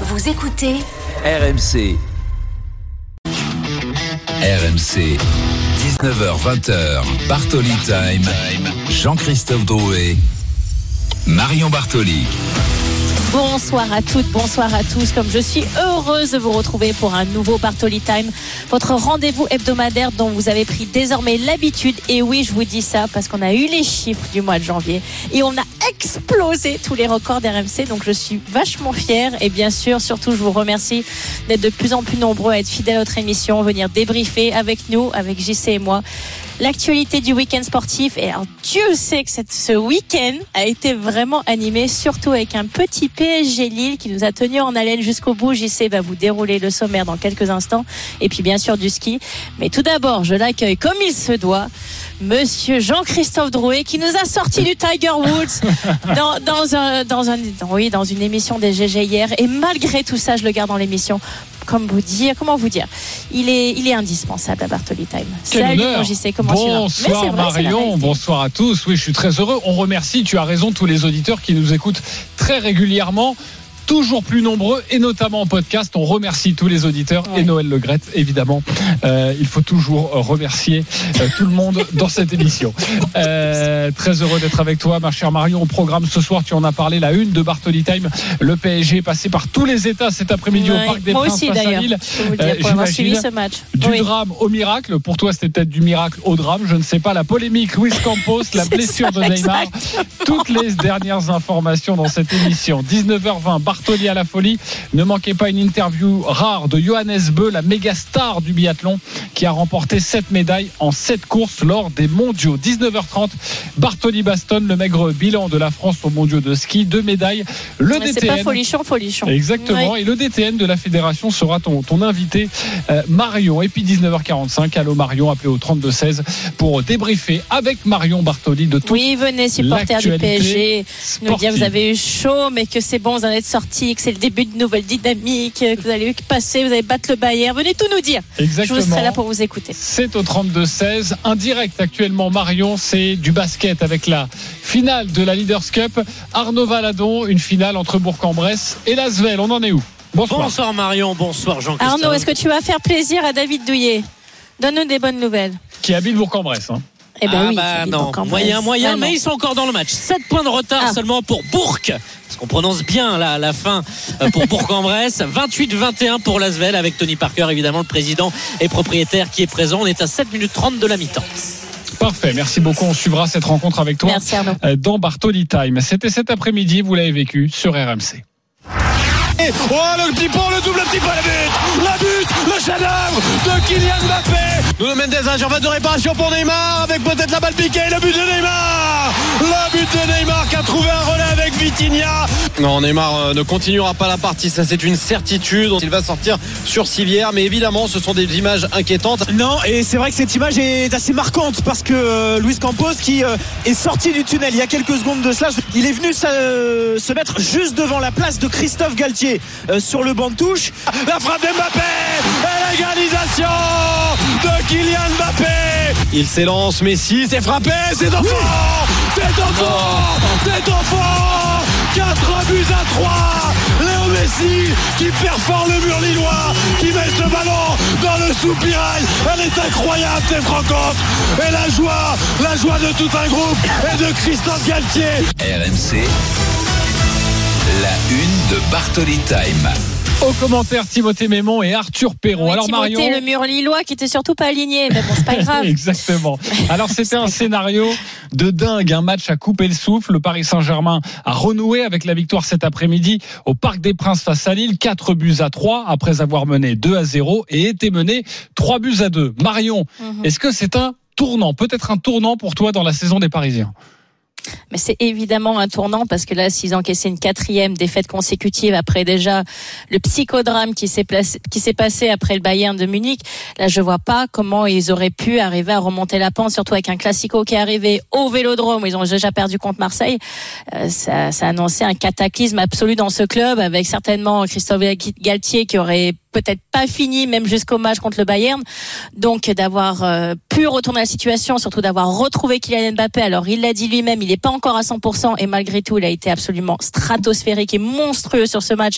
Vous écoutez RMC. RMC. 19h20h. Bartoli Time. Jean-Christophe Drouet. Marion Bartoli. Bonsoir à toutes, bonsoir à tous. Comme je suis heureuse de vous retrouver pour un nouveau Bartoli Time, votre rendez-vous hebdomadaire dont vous avez pris désormais l'habitude. Et oui, je vous dis ça parce qu'on a eu les chiffres du mois de janvier et on a explosé tous les records d'RMC. Donc je suis vachement fière et bien sûr, surtout, je vous remercie d'être de plus en plus nombreux à être fidèles à notre émission, venir débriefer avec nous, avec JC et moi l'actualité du week-end sportif. Et alors, Dieu sait que ce week-end a été vraiment animé, surtout avec un petit PSG Lille qui nous a tenu en haleine jusqu'au bout. JC va vous dérouler le sommaire dans quelques instants. Et puis, bien sûr, du ski. Mais tout d'abord, je l'accueille comme il se doit. Monsieur Jean-Christophe Drouet qui nous a sorti du Tiger Woods dans, dans, un, dans, un, oui, dans une émission des GG hier. Et malgré tout ça, je le garde dans l'émission comme vous dire, comment vous dire, il est, il est indispensable à Bartoli Time. Quel Salut, honneur. JC, comment Bonsoir tu vas vrai, Marion, bonsoir à tous. Oui, je suis très heureux. On remercie, tu as raison, tous les auditeurs qui nous écoutent très régulièrement. Toujours plus nombreux et notamment en podcast. On remercie tous les auditeurs Ouais. et Noël Legrette, évidemment. Euh, il faut toujours remercier euh, tout le monde dans cette émission. Euh, très heureux d'être avec toi, ma chère Marion. Au programme ce soir, tu en as parlé, la une de Bartoli Time. Le PSG est passé par tous les états cet après-midi Ouais, au Parc des moi Princes aussi d'ailleurs. J'imagine. suivi ce match. Du Oui. drame au miracle. Pour toi, c'était peut-être du miracle au drame. Je ne sais pas. La polémique, Luis Campos, la blessure ça, de Neymar. Toutes les dernières informations dans cette émission. 19h20, Bartoli à la folie. Ne manquez pas une interview rare de Johannes Beu, la méga star du biathlon, qui a remporté 7 médailles en 7 courses lors des mondiaux. 19h30, Bartoli Baston, le maigre bilan de la France aux mondiaux de ski. Deux médailles. Le Mais c'est pas DTN. folichon, folichon. Exactement. Et le DTN de la fédération sera ton, ton invité, euh, Marion. Et puis 19h45, allô Marion, appelé au 32-16 pour débriefer avec Marion Bartoli de tout. Oui, venez, supporters du PSG. Nous dire vous avez eu chaud, mais que c'est bon, vous en êtes sortis, que c'est le début de nouvelles dynamiques, que vous allez passer, vous allez battre le Bayern. Venez tout nous dire. Je Exactement. vous serai là pour vous écouter. C'est au 32-16. Un direct actuellement, Marion, c'est du basket avec la finale de la Leaders Cup. Arnaud Valadon, une finale entre Bourg-en-Bresse et Lasvel. On en est où? Bonsoir. Bonsoir Marion, bonsoir Jean-Christophe. Arnaud, est-ce que tu vas faire plaisir à David Douillet? Donne-nous des bonnes nouvelles. Qui habite Bourg-en-Bresse. hein. Eh ben ah oui, bah non, moyen, moyen, Ah non. mais ils sont encore dans le match. 7 points de retard Ah. seulement pour Bourg. Parce qu'on prononce bien la, la fin euh, pour Bourg-en-Bresse. 28-21 pour Lasvel avec Tony Parker, évidemment, le président et propriétaire qui est présent. On est à 7 minutes 30 de la mi-temps. Parfait. Merci beaucoup. On suivra cette rencontre avec toi. Merci Arnaud. euh, dans Bartoli Time. C'était cet après-midi, vous l'avez vécu sur RMC. Oh le petit pont, le double petit pont, la but La but, le chef-d'œuvre de Kylian Mbappé Nuno Mendes, un surface de réparation pour Neymar avec peut-être la balle piquée, le but de Neymar Le but de Neymar qui a trouvé un relais avec Vitinha Non, Neymar euh, ne continuera pas la partie, ça c'est une certitude. Il va sortir sur civière, mais évidemment ce sont des images inquiétantes. Non, et c'est vrai que cette image est assez marquante parce que euh, Luis Campos, qui euh, est sorti du tunnel il y a quelques secondes de cela, il est venu se, se mettre juste devant la place de Christophe Galtier sur le banc de touche. La frappe d'Mbappé et l'égalisation de Kylian Mbappé Il s'élance, Messi, c'est frappé, c'est enfant C'est enfant C'est enfant 4 buts à 3 Léo Messi qui perfore le mur lillois, qui met ce ballon dans le soupirail. Elle est incroyable cette rencontre. Et la joie, la joie de tout un groupe et de Christophe Galtier. RMC. La une de Bartoli Time. Au commentaire, Timothée Mémon et Arthur Perrault. Oui, Alors Timothée, Marion. le mur lillois qui était surtout pas aligné, mais bon, c'est pas grave. Exactement. Alors c'était un scénario de dingue, un match à couper le souffle. Le Paris Saint-Germain a renoué avec la victoire cet après-midi au Parc des Princes face à Lille, 4 buts à 3 après avoir mené 2 à 0 et été mené 3 buts à 2. Marion, Mhm. est-ce que c'est un tournant, peut-être un tournant pour toi dans la saison des Parisiens? Mais c'est évidemment un tournant parce que là, s'ils encaissaient une quatrième défaite consécutive après déjà le psychodrame qui s'est passé après le Bayern de Munich, là, je vois pas comment ils auraient pu arriver à remonter la pente, surtout avec un classico qui est arrivé au Vélodrome ils ont déjà perdu contre Marseille. Euh, ça, ça annonçait un cataclysme absolu dans ce club avec certainement Christophe Galtier qui aurait peut-être pas fini même jusqu'au match contre le Bayern. Donc d'avoir euh, pu retourner la situation, surtout d'avoir retrouvé Kylian Mbappé. Alors il l'a dit lui-même, il n'est pas encore à 100% et malgré tout, il a été absolument stratosphérique et monstrueux sur ce match.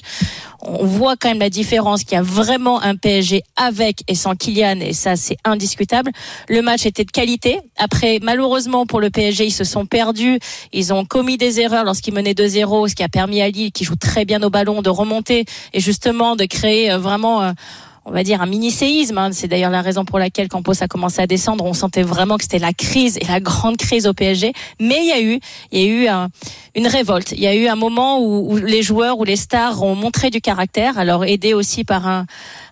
on voit quand même la différence qu'il y a vraiment un PSG avec et sans Kylian et ça c'est indiscutable. Le match était de qualité. Après malheureusement pour le PSG, ils se sont perdus, ils ont commis des erreurs lorsqu'ils menaient 2-0, ce qui a permis à Lille qui joue très bien au ballon de remonter et justement de créer euh, euh, on va dire un mini séisme. Hein. C'est d'ailleurs la raison pour laquelle Campos a commencé à descendre. On sentait vraiment que c'était la crise et la grande crise au PSG. Mais il y a eu, il y a eu un, une révolte. Il y a eu un moment où, les joueurs, où les stars ont montré du caractère. Alors aidé aussi par un,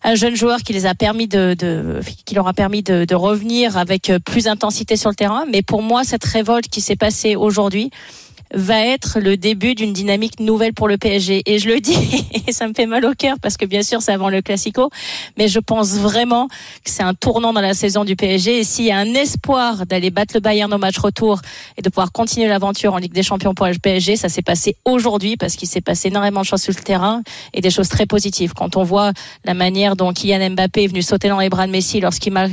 un jeune joueur qui les a permis de, de qui leur a permis de, de revenir avec plus d'intensité sur le terrain. Mais pour moi, cette révolte qui s'est passée aujourd'hui va être le début d'une dynamique nouvelle pour le PSG. Et je le dis, et ça me fait mal au cœur parce que bien sûr c'est avant le Classico, mais je pense vraiment que c'est un tournant dans la saison du PSG. Et s'il y a un espoir d'aller battre le Bayern au match retour et de pouvoir continuer l'aventure en Ligue des Champions pour le PSG, ça s'est passé aujourd'hui parce qu'il s'est passé énormément de choses sur le terrain et des choses très positives. Quand on voit la manière dont Kylian Mbappé est venu sauter dans les bras de Messi lorsqu'il marque,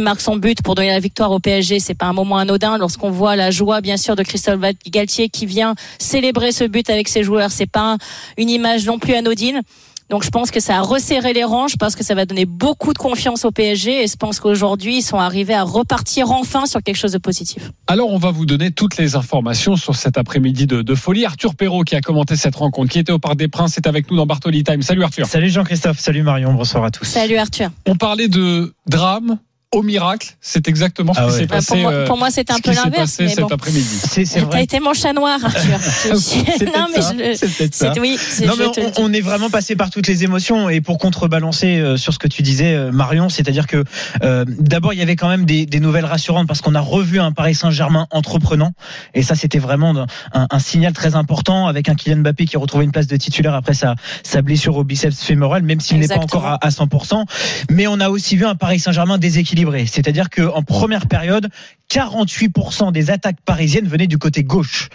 marque son but pour donner la victoire au PSG, c'est pas un moment anodin. Lorsqu'on voit la joie bien sûr de Christophe Galtier qui vient célébrer ce but avec ses joueurs. C'est pas une image non plus anodine. Donc je pense que ça a resserré les rangs. Je pense que ça va donner beaucoup de confiance au PSG et je pense qu'aujourd'hui ils sont arrivés à repartir enfin sur quelque chose de positif. Alors on va vous donner toutes les informations sur cet après-midi de, de, folie. Arthur Perrault qui a commenté cette rencontre, qui était au Parc des Princes, est avec nous dans Bartoli Time. Salut Arthur. Salut Jean-Christophe. Salut Marion. Bonsoir à tous. Salut Arthur. On parlait de drame, au miracle, c'est exactement ce Ah qui ouais. s'est passé. pour moi, euh, pour moi, c'était un ce peu qui s'est l'inverse. passé mais cet bon. après-midi. C'est c'est T'as vrai. été mon chat noir, Arthur. C'est non, mais ça. je le- C'est peut-être ça. c'est- oui, c'est- Non, mais te on, est vraiment passé par toutes les émotions et pour contrebalancer euh, sur ce que tu disais, euh, Marion, c'est-à-dire que euh, d'abord il y avait quand même des, des nouvelles rassurantes parce qu'on a revu un Paris Saint-Germain entreprenant et ça c'était vraiment un, un signal très important avec un Kylian Mbappé qui a retrouvé une place de titulaire après sa, sa blessure au biceps fémoral, même s'il n'est pas encore à, à 100%. Mais on a aussi vu un Paris Saint-Germain déséquilibré, c'est-à-dire qu'en première période, 48% des attaques parisiennes venaient du côté gauche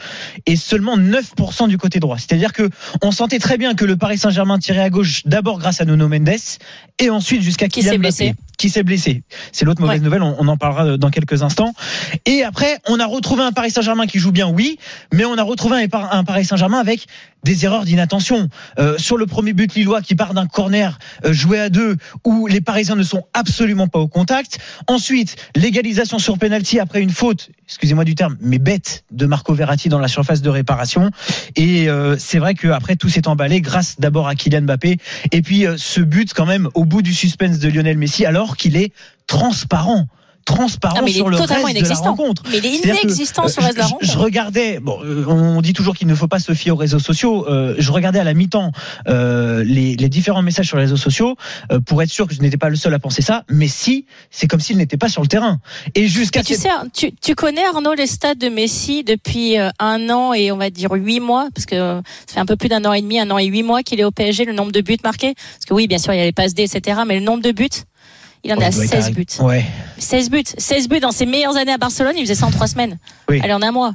et seulement 9% du côté droit. C'est-à-dire que on sentait très bien que le Paris Saint-Germain tirait à gauche d'abord grâce à Nuno Mendes et ensuite jusqu'à Qui s'est blessé. qui s'est blessé. C'est l'autre mauvaise Ouais. nouvelle, on, on en parlera dans quelques instants. Et après, on a retrouvé un Paris Saint-Germain qui joue bien, oui, mais on a retrouvé un, un Paris Saint-Germain avec des erreurs d'inattention. Euh, sur le premier but lillois qui part d'un corner euh, joué à deux où les Parisiens ne sont absolument pas au contact. Ensuite, l'égalisation sur penalty après une faute, excusez-moi du terme, mais bête de Marco Verratti dans la surface de réparation. Et euh, c'est vrai qu'après tout s'est emballé grâce d'abord à Kylian Mbappé et puis euh, ce but quand même au bout du suspense de Lionel Messi alors qu'il est transparent transparent il sur le totalement reste de la inexistant. rencontre. Mais il est inexistant sur le reste de la je- Je rencontre. regardais, bon, euh, on dit toujours qu'il ne faut pas se fier aux réseaux sociaux. euh, je regardais à la mi-temps euh, les, les différents messages sur les réseaux sociaux euh, pour être sûr que je n'étais pas le seul à penser ça. Mais si, c'est comme s'il n'était pas sur le terrain. Et jusqu'à tu sais, tu, tu connais Arnaud les stats de Messi depuis euh, un an et on va dire huit mois, parce que euh, ça fait un peu plus d'un an et demi, un an et huit mois qu'il est au PSG, le nombre de buts marqués. Parce que oui, bien sûr, il y a les passes D, etc. Mais le nombre de buts, il en Oh, a être 16 à- buts. Ouais. 16 buts. 16 buts dans ses meilleures années à Barcelone, il faisait ça en trois semaines. Oui. Allez, en un mois.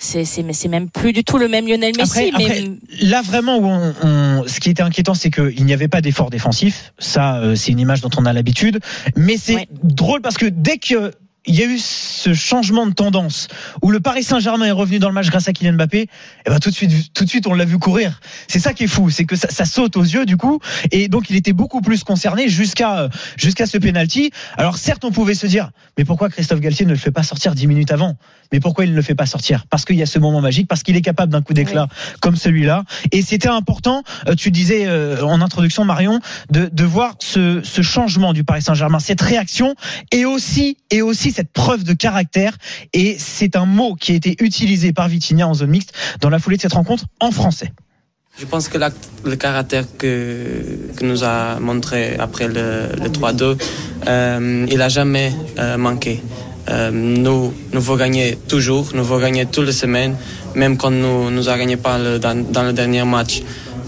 C'est, c'est, mais c'est même plus du tout le même Lionel Messi. Après, après, mais là vraiment où on, on- ce qui était inquiétant, c'est qu'il n'y avait pas d'effort défensif. Ça, euh, c'est une image dont on a l'habitude. Mais c'est Ouais. drôle parce que dès que il y a eu ce changement de tendance où le Paris Saint-Germain est revenu dans le match grâce à Kylian Mbappé, et ben tout de suite, tout de suite, on l'a vu courir. C'est ça qui est fou, c'est que ça, ça saute aux yeux du coup, et donc il était beaucoup plus concerné jusqu'à euh, jusqu'à ce penalty. Alors certes, on pouvait se dire, mais pourquoi Christophe Galtier ne le fait pas sortir dix minutes avant? Mais pourquoi il ne le fait pas sortir? Parce qu'il y a ce moment magique, parce qu'il est capable d'un coup d'éclat comme celui-là. Et c'était important. euh, Tu disais euh, en introduction, Marion, de, de voir ce, ce changement du Paris Saint-Germain, cette réaction, et aussi et aussi cette preuve de caractère. Et c'est un mot qui a été utilisé par Vitinha en zone mixte dans la foulée de cette rencontre en français. Je pense que le caractère que, que nous a montré après le, le 3-2, euh, il a jamais euh, manqué. Euh, nous, nous voulons gagner toujours, nous voulons gagner toutes les semaines, même quand nous nous a gagné pas le- dans le dernier match.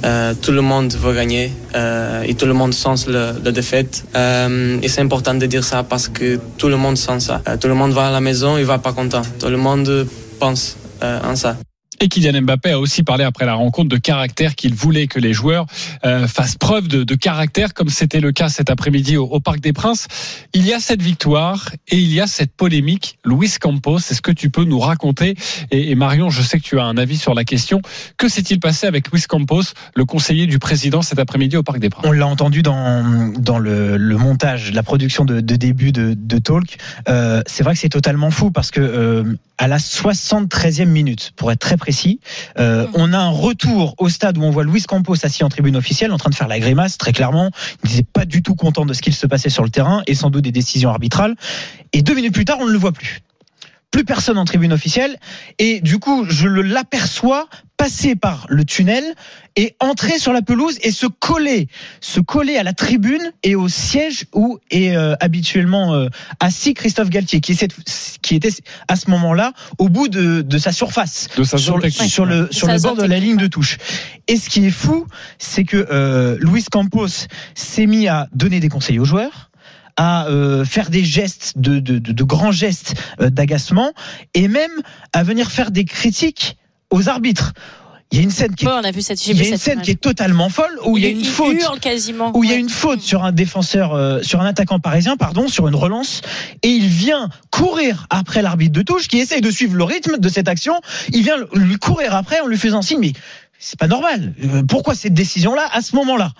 Euh, tout le monde veut gagner euh, et tout le monde sent le, la défaite. Euh, et c'est important de dire ça parce que tout le monde sent ça. Euh, tout le monde va à la maison, il va pas content. Tout le monde pense euh, en ça. Et Kylian Mbappé a aussi parlé après la rencontre de caractère qu'il voulait que les joueurs euh, fassent preuve de, de, caractère, comme c'était le cas cet après-midi au, Parc des Princes. Il y a cette victoire et il y a cette polémique. Luis Campos, est-ce que tu peux nous raconter et, et, Marion, je sais que tu as un avis sur la question. Que s'est-il passé avec Luis Campos, le conseiller du président cet après-midi au Parc des Princes? On l'a entendu dans, dans le, le, montage, la production de, de début de, de Talk. Euh, c'est vrai que c'est totalement fou parce que euh, à la 73e minute, pour être très précis. Euh, on a un retour au stade où on voit Luis Campos assis en tribune officielle, en train de faire la grimace, très clairement. Il n'était pas du tout content de ce qu'il se passait sur le terrain et sans doute des décisions arbitrales. Et deux minutes plus tard, on ne le voit plus. Plus personne en tribune officielle. Et du coup, je l'aperçois passer par le tunnel et entrer sur la pelouse et se coller, se coller à la tribune et au siège où est euh, habituellement euh, assis Christophe Galtier, qui, est, qui était à ce moment-là au bout de, de sa surface, de sa sur, le, sur le, sur le bord de la ligne de touche. Et ce qui est fou, c'est que euh, Luis Campos s'est mis à donner des conseils aux joueurs à euh, faire des gestes, de, de, de, de grands gestes euh, d'agacement, et même à venir faire des critiques aux arbitres. Il y a une scène qui est, Ouais, on a vu cette, j'ai il y vu a une cette scène image. qui est totalement folle où il y a une faute quasiment. où il y a une faute sur un défenseur, euh, sur un attaquant parisien, pardon, sur une relance, et il vient courir après l'arbitre de touche qui essaye de suivre le rythme de cette action. Il vient lui courir après en lui faisant signe, mais c'est pas normal. Euh, Pourquoi cette décision-là à ce moment-là?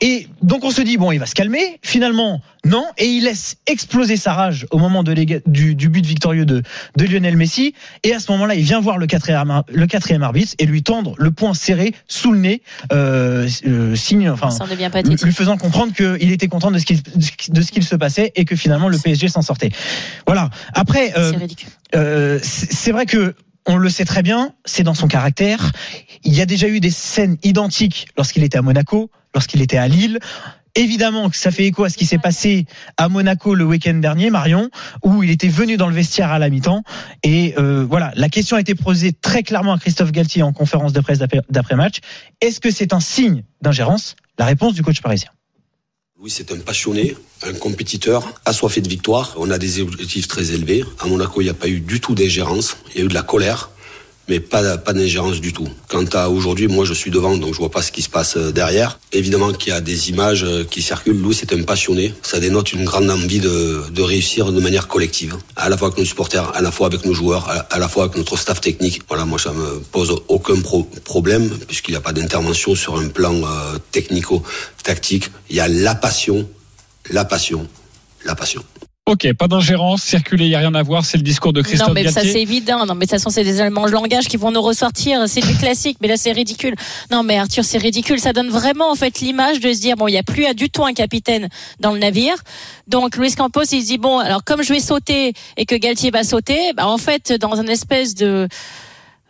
Et donc on se dit bon, il va se calmer. Finalement, non, et il laisse exploser sa rage au moment de du, du but victorieux de, de Lionel Messi. Et à ce moment-là, il vient voir le quatrième, le quatrième arbitre et lui tendre le poing serré sous le nez, euh, euh, signe, enfin, lui faisant comprendre qu'il était content de ce qu'il de ce qu'il se passait et que finalement le PSG s'en sortait. Voilà. Après, C'est ridicule. c'est c'est vrai que on le sait très bien, c'est dans son caractère. Il y a déjà eu des scènes identiques lorsqu'il était à Monaco, lorsqu'il était à Lille. Évidemment que ça fait écho à ce qui s'est passé à Monaco le week-end dernier, Marion, où il était venu dans le vestiaire à la mi-temps. Et euh, voilà, la question a été posée très clairement à Christophe Galtier en conférence de presse d'après- d'après-match. Est-ce que c'est un signe d'ingérence? La réponse du coach parisien. Louis, c'est un passionné, un compétiteur, assoiffé de victoire. On a des objectifs très élevés. À Monaco, il n'y a pas eu du tout d'ingérence. Il y a eu de la colère, mais pas, pas d'ingérence du tout. Quant à aujourd'hui, moi, je suis devant, donc je vois pas ce qui se passe euh, derrière. Évidemment qu'il y a des images euh, qui circulent. Louis, c'est un passionné. Ça dénote une grande envie de, réussir de manière collective. À la fois avec nos supporters, à la fois avec nos joueurs, à, la fois avec notre staff technique. Voilà, moi, ça me pose aucun pro- problème, puisqu'il n'y a pas d'intervention sur un plan euh, technico-tactique. Il y a la passion, la passion, la passion. Ok, pas d'ingérence, circuler, il n'y a rien à voir, c'est le discours de Christophe Non, mais ça c'est évident. Non, mais de toute façon, c'est des éléments de langage qui vont nous ressortir. C'est du classique, mais là c'est ridicule. Non, mais Arthur, c'est ridicule. Ça donne vraiment en fait l'image de se dire bon, il n'y a plus à du tout un capitaine dans le navire. Donc Luis Campos, il se dit bon, alors comme je vais sauter et que Galtier va sauter, bah, en fait, dans un espèce de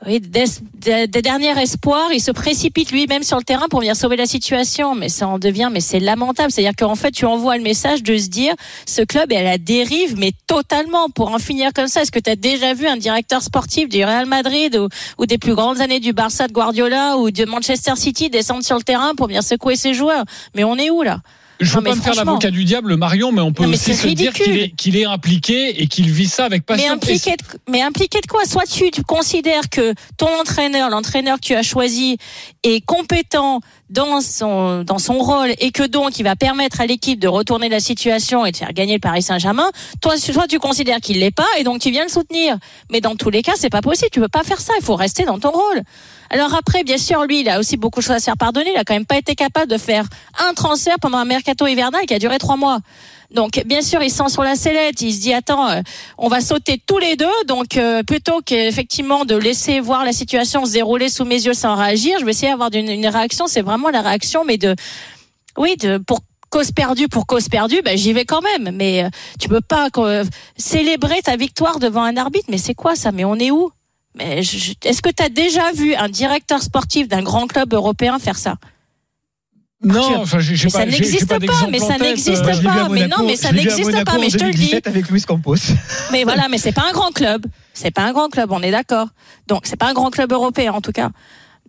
oui, des, des- des derniers espoirs, il se précipite lui-même sur le terrain pour venir sauver la situation. Mais ça en devient, mais c'est lamentable. C'est-à-dire qu'en fait, tu envoies le message de se dire, ce club est à la dérive, mais totalement. Pour en finir comme ça, est-ce que tu as déjà vu un directeur sportif du Real Madrid ou, ou des plus grandes années du Barça de Guardiola ou de Manchester City descendre sur le terrain pour venir secouer ses joueurs? Mais on est où là? Je veux pas me faire l'avocat du diable, Marion, mais on peut Non, mais aussi se dire qu'il est, qu'il est impliqué et qu'il vit ça avec Mais passion. impliqué, de, mais impliqué de quoi? Soit tu, tu considères que ton entraîneur, l'entraîneur que tu as choisi, est compétent dans son, dans son rôle et que donc il va permettre à l'équipe de retourner la situation et de faire gagner le Paris Saint-Germain. Toi, soit tu considères qu'il l'est pas et donc tu viens le soutenir. Mais dans tous les cas, c'est pas possible. Tu peux pas faire ça. Il faut rester dans ton rôle. Alors après, bien sûr, lui, il a aussi beaucoup de choses à se faire pardonner. Il a quand même pas été capable de faire un transfert pendant un mercato hivernal qui a duré trois mois. Donc, bien sûr, il sent sur la sellette. Il se dit, attends, euh, on va sauter tous les deux. Donc, euh, plutôt qu'effectivement de laisser voir la situation se dérouler sous mes yeux sans réagir, je vais essayer d'avoir une, réaction. C'est vraiment la réaction, mais de, oui, de pour cause perdue pour cause perdue, ben j'y vais quand même. Mais euh, tu peux pas euh, célébrer ta victoire devant un arbitre. Mais c'est quoi ça? Mais on est où? Est-ce que tu as déjà vu un directeur sportif d'un grand club européen faire ça? Non, enfin, j'ai Mais ça pas, j'ai n'existe pas mais ça n'existe euh, pas. Mais non, mais ça n'existe pas, mais je te le dis. 2017 avec Luis Campos. Mais voilà, mais c'est pas un grand club. C'est pas un grand club, on est d'accord. Donc c'est pas un grand club européen en tout cas.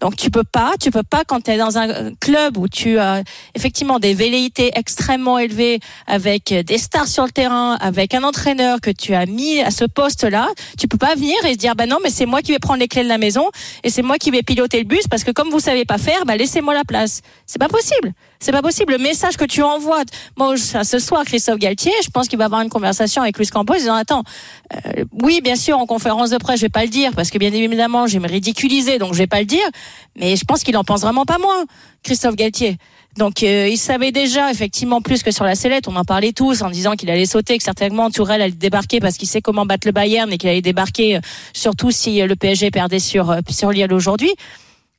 Donc tu peux pas, tu peux pas quand tu es dans un club où tu as effectivement des velléités extrêmement élevées avec des stars sur le terrain, avec un entraîneur que tu as mis à ce poste-là, tu peux pas venir et se dire bah non mais c'est moi qui vais prendre les clés de la maison et c'est moi qui vais piloter le bus parce que comme vous savez pas faire, bah laissez-moi la place. C'est pas possible. C'est pas possible. Le message que tu envoies, moi ce soir Christophe Galtier, je pense qu'il va avoir une conversation avec Luis Campos disant attends, euh, oui bien sûr en conférence de presse je vais pas le dire parce que bien évidemment je vais me ridiculiser donc je vais pas le dire mais je pense qu'il en pense vraiment pas moins, Christophe Galtier. Donc euh, il savait déjà effectivement plus que sur la sellette, on en parlait tous en disant qu'il allait sauter, que certainement Tourelle allait débarquer parce qu'il sait comment battre le Bayern et qu'il allait débarquer euh, surtout si euh, le PSG perdait sur sur Lille aujourd'hui.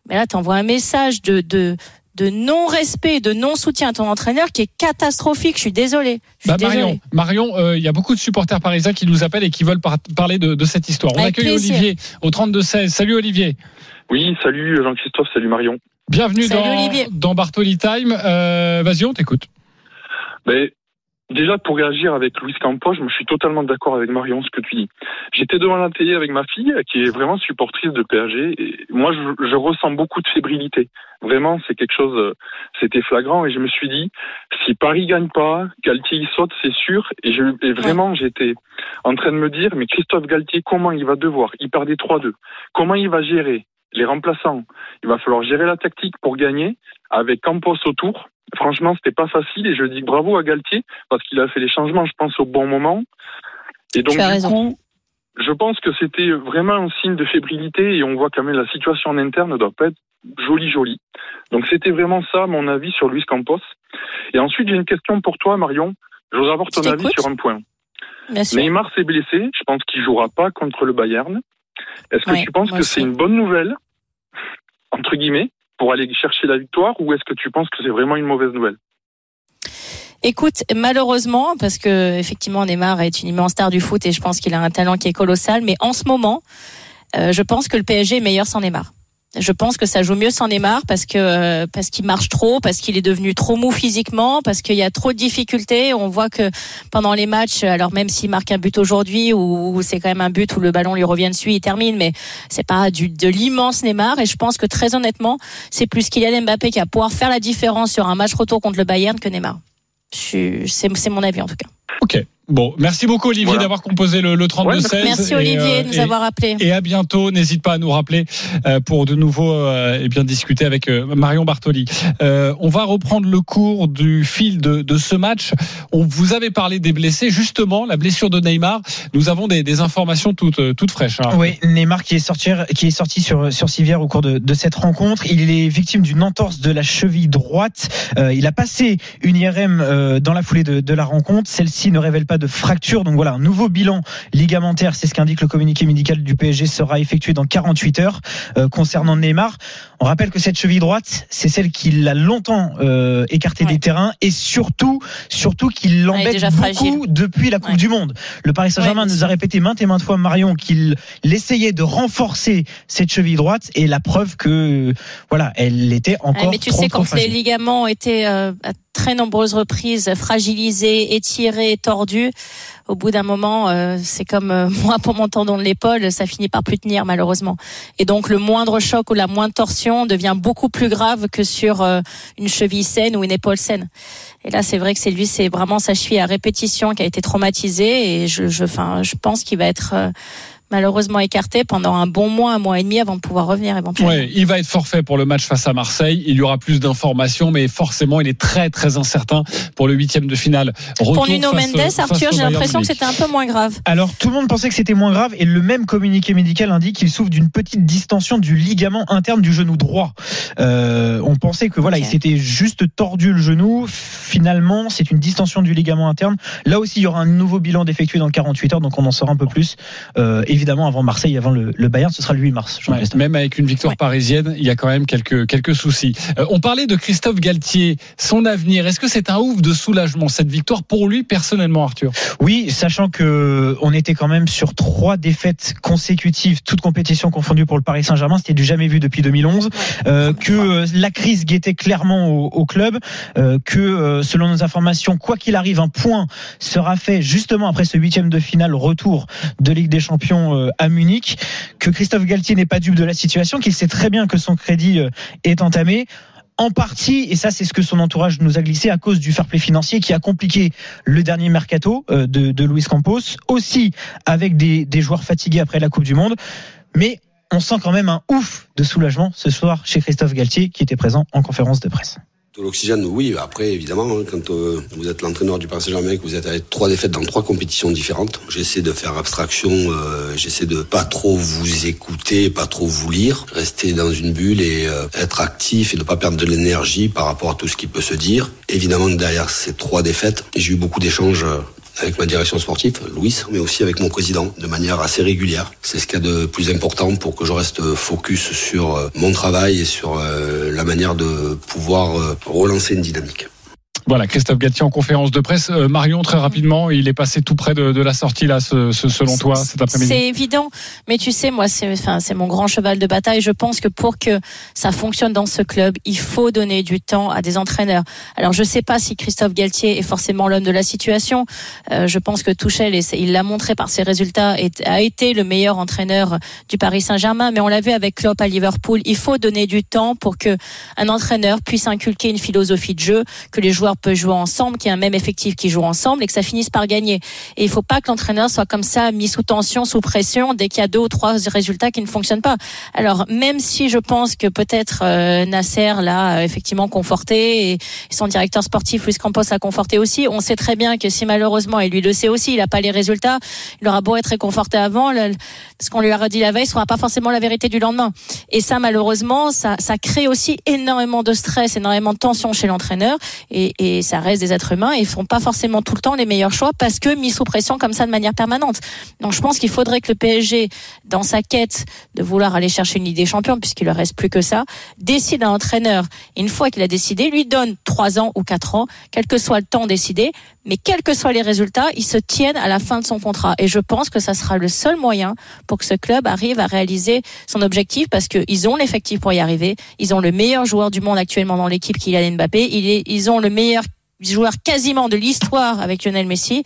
Mais là, tu envoies un message de, de de non-respect, de non-soutien à ton entraîneur qui est catastrophique. Je suis désolé. Bah, Marion, Marion, il y a beaucoup de supporters parisiens qui nous appellent et qui veulent parler de, de, cette histoire. On accueille Olivier au 32-16. Salut Olivier. Oui, salut Jean-Christophe, salut Marion. Bienvenue dans, dans Bartoli Time. Euh, Vas-y, on t'écoute. Ben, déjà, pour réagir avec Louis Campos, je me suis totalement d'accord avec Marion, ce que tu dis. J'étais devant la télé avec ma fille, qui est vraiment supportrice de PSG, et moi, je, je ressens beaucoup de fébrilité. Vraiment, c'est quelque chose, euh, c'était flagrant, et je me suis dit, si Paris gagne pas, Galtier saute, c'est sûr, et, je, et vraiment, j'étais en train de me dire, mais Christophe Galtier, comment il va devoir Il perdait 3-2. Comment il va gérer les remplaçants? Il va falloir gérer la tactique pour gagner avec Campos autour. Franchement, c'était pas facile et je dis bravo à Galtier parce qu'il a fait les changements, je pense, au bon moment. Et donc, du coup, je pense que c'était vraiment un signe de fébrilité et on voit quand même la situation en interne ne doit pas être jolie, jolie. Donc, c'était vraiment ça, mon avis sur Luis Campos. Et ensuite, j'ai une question pour toi, Marion. Je voudrais avoir ton avis sur un point. Neymar s'est blessé. Je pense qu'il jouera pas contre le Bayern. Est-ce que tu penses que c'est une bonne nouvelle, entre guillemets, pour aller chercher la victoire, ou est-ce que tu penses que c'est vraiment une mauvaise nouvelle? Écoute, malheureusement, parce que effectivement Neymar est une immense star du foot et je pense qu'il a un talent qui est colossal, mais en ce moment, euh, je pense que le PSG est meilleur sans Neymar je pense que ça joue mieux sans Neymar parce que euh, parce qu'il marche trop, parce qu'il est devenu trop mou physiquement, parce qu'il y a trop de difficultés. On voit que pendant les matchs, alors même s'il marque un but aujourd'hui ou c'est quand même un but où le ballon lui revient dessus, il termine, mais c'est pas du de l'immense Neymar. Et je pense que très honnêtement, c'est plus Kylian Mbappé qui va pouvoir faire la différence sur un match retour contre le Bayern que Neymar. C'est mon avis en tout cas. Ok. Bon, merci beaucoup Olivier d'avoir composé le, le 32-16. merci Olivier de nous avoir appelé. Et à bientôt. N'hésite pas à nous rappeler euh, pour de nouveau euh, et bien discuter avec euh, Marion Bartoli. on va reprendre le cours du fil de, de, ce match. On vous avait parlé des blessés, justement la blessure de Neymar. Nous avons des, des informations toutes toutes fraîches. Hein. Oui, Neymar qui est sorti qui est sorti sur sur civière au cours de, de cette rencontre. Il est victime d'une entorse de la cheville droite. il a passé une IRM dans la foulée de, de la rencontre. Celle-ci ne révèle pas de fracture. Donc voilà, un nouveau bilan ligamentaire, c'est ce qu'indique le communiqué médical du PSG, sera effectué dans 48 heures euh, concernant Neymar. On rappelle que cette cheville droite, c'est celle qui l'a longtemps euh, écarté des terrains et surtout, surtout qu'il l'embête beaucoup depuis la Coupe du Monde. Le Paris Saint-Germain nous a répété maintes et maintes fois Marion qu'il essayait de renforcer cette cheville droite et la preuve que voilà, elle était encore. mais tu sais quand les ligaments étaient euh, très nombreuses reprises fragilisé, étiré, tordu. Au bout d'un moment, euh, c'est comme euh, moi pour mon tendon de l'épaule, ça finit par plus tenir malheureusement. Et donc le moindre choc ou la moindre torsion devient beaucoup plus grave que sur euh, une cheville saine ou une épaule saine. Et là, c'est vrai que c'est lui, c'est vraiment sa cheville à répétition qui a été traumatisée. Et je, je, enfin, je pense qu'il va être malheureusement écarté pendant un bon mois, un mois et demi avant de pouvoir revenir éventuellement. Ouais, il va être forfait pour le match face à Marseille. Il y aura plus d'informations, mais forcément, il est très très incertain pour le huitième de finale. pour Nuno Mendes, Arthur, j'ai l'impression que c'était un peu moins grave. Alors tout le monde pensait que c'était moins grave et le même communiqué médical indique qu'il souffre d'une petite distension du ligament interne du genou droit. Euh, on pensait que voilà, il s'était juste tordu le genou. Finalement, c'est une distension du ligament interne. Là aussi, il y aura un nouveau bilan d'effectué dans 48 heures, donc on en saura un peu plus. Euh, évidemment avant Marseille, avant le, Bayern, ce sera le 8 mars. même avec une victoire parisienne, il y a quand même quelques, quelques soucis. Euh, on parlait de Christophe Galtier, son avenir. Est-ce que c'est un ouf de soulagement cette victoire pour lui personnellement, Arthur? Oui, sachant que on était quand même sur trois défaites consécutives, toutes compétitions confondues pour le Paris Saint-Germain, c'était du jamais vu depuis 2011. Euh, que euh, la crise guettait clairement au, club, que selon nos informations, quoi qu'il arrive, un point sera fait justement après ce huitième de finale retour de Ligue des Champions euh, à Munich, que Christophe Galtier n'est pas dupe de la situation, qu'il sait très bien que son crédit euh, est entamé en partie, et ça c'est ce que son entourage nous a glissé à cause du fair play financier qui a compliqué le dernier mercato euh, de, de Luis Campos, aussi avec des, des joueurs fatigués après la Coupe du Monde, mais on sent quand même un ouf de soulagement ce soir chez Christophe Galtier qui était présent en conférence de presse. L'oxygène, oui. Après, évidemment, hein, quand euh, vous êtes l'entraîneur du Paris Saint-Germain, que vous êtes avec trois défaites dans trois compétitions différentes, j'essaie de faire abstraction, euh, j'essaie de pas trop vous écouter, pas trop vous lire, rester dans une bulle et euh, être actif et ne pas perdre de l'énergie par rapport à tout ce qui peut se dire. Évidemment, derrière ces trois défaites, j'ai eu beaucoup d'échanges euh, avec ma direction sportive, Louis, mais aussi avec mon président, de manière assez régulière. C'est ce qu'il y a de plus important pour que je reste focus sur euh, mon travail et sur euh, la manière de pouvoir euh, relancer une dynamique. Voilà, Christophe Galtier en conférence de presse. Euh, Marion, très rapidement, il est passé tout près de, de la sortie, là, ce, ce- selon toi, cet après-midi. C'est évident, mais tu sais, moi, c'est enfin, mon grand cheval de bataille. Je pense que pour que ça fonctionne dans ce club, il faut donner du temps à des entraîneurs. Alors, je sais pas si Christophe Galtier est forcément l'homme de la situation. Euh, je pense que et c'est- il l'a montré par ses résultats, est- a été le meilleur entraîneur du Paris Saint-Germain. Mais on l'a vu avec Klopp à Liverpool. Il faut donner du temps pour que un entraîneur puisse inculquer une philosophie de jeu, que les joueurs peuvent jouer ensemble, qu'il y ait un même effectif qui joue ensemble et que ça finisse par gagner. Et il faut pas que l'entraîneur soit comme ça mis sous tension, sous pression dès qu'il y a deux ou trois résultats qui ne fonctionnent pas. Alors même si je pense que peut-être euh, Nasser l'a euh, effectivement conforté et son directeur sportif Luis Campos l'a conforté aussi, on sait très bien que si malheureusement et lui le sait aussi, il n'a pas les résultats, il aura beau être réconforté avant, ce qu'on lui a redit la veille sera pas forcément la vérité du lendemain. Et ça malheureusement, ça, ça crée aussi énormément de stress, énormément de tension chez l'entraîneur et, et ça reste des êtres humains et ils font pas forcément tout le temps les meilleurs choix parce que mis sous pression comme ça de manière permanente. Donc je pense qu'il faudrait que le PSG, dans sa quête de vouloir aller chercher une Ligue des puisqu'il ne reste plus que ça, décide un entraîneur. Une fois qu'il a décidé, lui donne trois ans ou quatre ans, quel que soit le temps décidé, mais quels que soient les résultats, il se tienne à la fin de son contrat. Et je pense que ça sera le seul moyen pour que ce club arrive à réaliser son objectif parce qu'ils ont l'effectif pour y arriver. Ils ont le meilleur joueur du monde actuellement dans l'équipe, Kylian Mbappé. Il est- Ils ont le meilleur joueur quasiment de l'histoire avec Lionel Messi.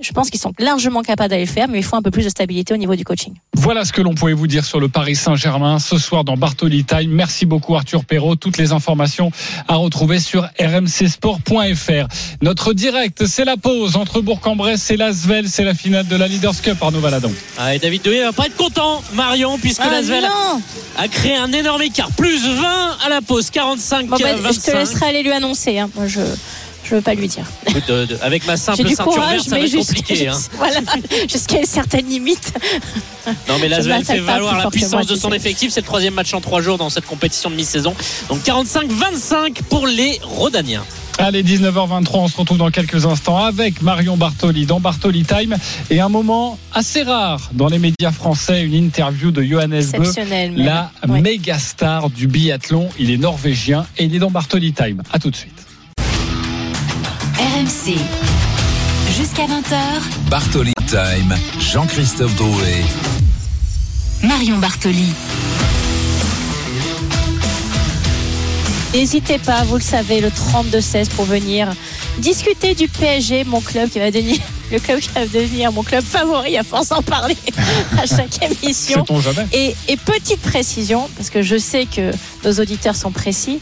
Je pense qu'ils sont largement capables d'aller le faire, mais il faut un peu plus de stabilité au niveau du coaching. Voilà ce que l'on pouvait vous dire sur le Paris Saint-Germain ce soir dans Bartoli Time. Merci beaucoup Arthur Perrault. Toutes les informations à retrouver sur rmcsport.fr. Notre direct, c'est la pause entre Bourg-en-Bresse et Lasvel. C'est la finale de la Leaders Cup, Arnaud Valadon. Ah, et David Douillet va pas être content, Marion, puisque Ah Lasvel a créé un énorme écart. Plus 20 à la pause, 45 Bon, bah, Je te 25. laisserai aller lui annoncer. hein. Moi, je je veux pas lui dire. Écoute, de- de- avec ma simple du ceinture courage, verte, ça va mais être jusqu'à compliqué. hein. voilà, jusqu'à une certaine limite. Non, mais Lasvel fait valoir la puissance de son effectif. C'est le troisième match en trois jours dans cette compétition de mi-saison. Donc 45-25 pour les Rodaniens. Allez, 19h23, on se retrouve dans quelques instants avec Marion Bartoli dans Bartoli Time et un moment assez rare dans les médias français, une interview de Johannes même. la Ouais. méga star du biathlon. Il est norvégien et il est dans Bartoli Time. À tout de suite. RMC. Jusqu'à 20h, Bartoli Time, Jean-Christophe Drouet. Marion Bartoli. N'hésitez pas, vous le savez, le 32-16 pour venir discuter du PSG, mon club qui va devenir le club qui va devenir mon club favori à force d'en parler à chaque émission. Et petite précision, parce que je sais que nos auditeurs sont précis.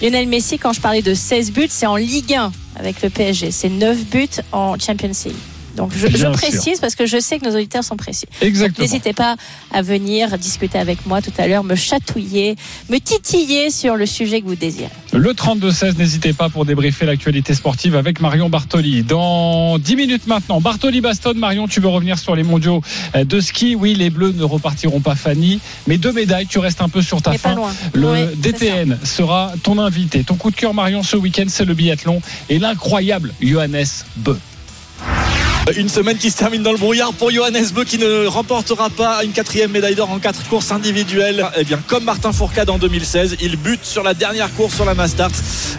Lionel Messi, quand je parlais de 16 buts, c'est en Ligue 1 avec le PSG. C'est 9 buts en Champions League. Donc je, sûr. précise parce que je sais que nos auditeurs sont précis. Exactement. N'hésitez pas à venir discuter avec moi tout à l'heure, me chatouiller, me titiller sur le sujet que vous désirez. Le 32-16, n'hésitez pas pour débriefer l'actualité sportive avec Marion Bartoli. Dans 10 minutes maintenant, Bartoli Baston, Marion, tu veux revenir sur les mondiaux euh, de ski? Oui, les Bleus ne repartiront pas Fanny, mais deux médailles, tu restes un peu sur ta fin. Le Oui, DTN sera ton invité. Ton coup de cœur, Marion, ce week-end, c'est le biathlon et l'incroyable Johannes Bö. Une semaine qui se termine dans le brouillard pour Johannes Beu qui ne remportera pas une quatrième médaille d'or en quatre courses individuelles. Eh bien, comme Martin Fourcade en 2016, il bute sur la dernière course sur la Mastart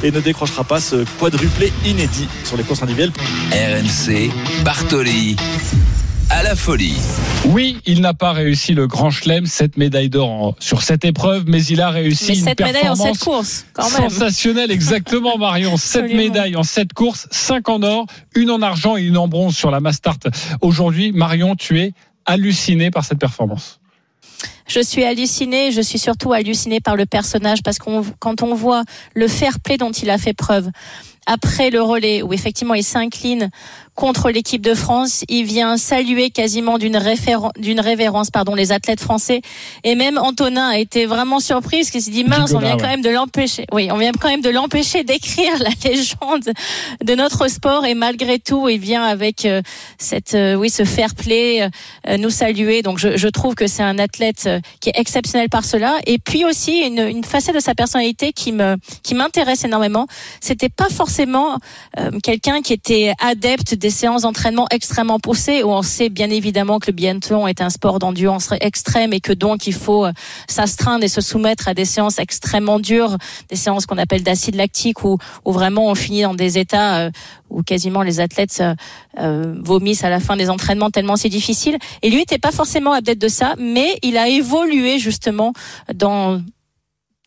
et ne décrochera pas ce quadruplé inédit sur les courses individuelles. RMC, Bartoli, à la folie. Oui, il n'a pas réussi le grand chelem, cette médaille d'or sur cette épreuve, mais il a réussi Mais une cette médaille en performance cette course, quand même. Sensationnel, exactement, Marion. Sept médailles en sept courses, cinq en or, une en argent et une en bronze sur la Mastart. Aujourd'hui, Marion, tu es halluciné par cette performance. Je suis hallucinée, je suis surtout hallucinée par le personnage parce qu'on quand on voit le fair play dont il a fait preuve après le relais où effectivement il s'incline contre l'équipe de France. Il vient saluer quasiment d'une d'une révérence pardon les athlètes français et même Antonin a été vraiment surpris parce qu'il s'est dit mince on vient quand même de l'empêcher. Oui, on vient quand même de l'empêcher d'écrire la légende de notre sport et malgré tout il vient avec euh, cette euh, oui ce fair play euh, nous saluer. Donc je, je trouve que c'est un athlète qui est exceptionnel par cela et puis aussi une, une facette de sa personnalité qui me qui m'intéresse énormément. C'était pas forcément quelqu'un qui était adepte des séances d'entraînement extrêmement poussées où on sait bien évidemment que le biathlon est un sport d'endurance extrême et que donc il faut euh, s'astreindre et se soumettre à des séances extrêmement dures, des séances qu'on appelle d'acide lactique où, où vraiment on finit dans des états euh, où quasiment les athlètes euh, vomissent à la fin des entraînements tellement c'est difficile. Et lui n'était pas forcément adepte de ça, mais il a évolué justement dans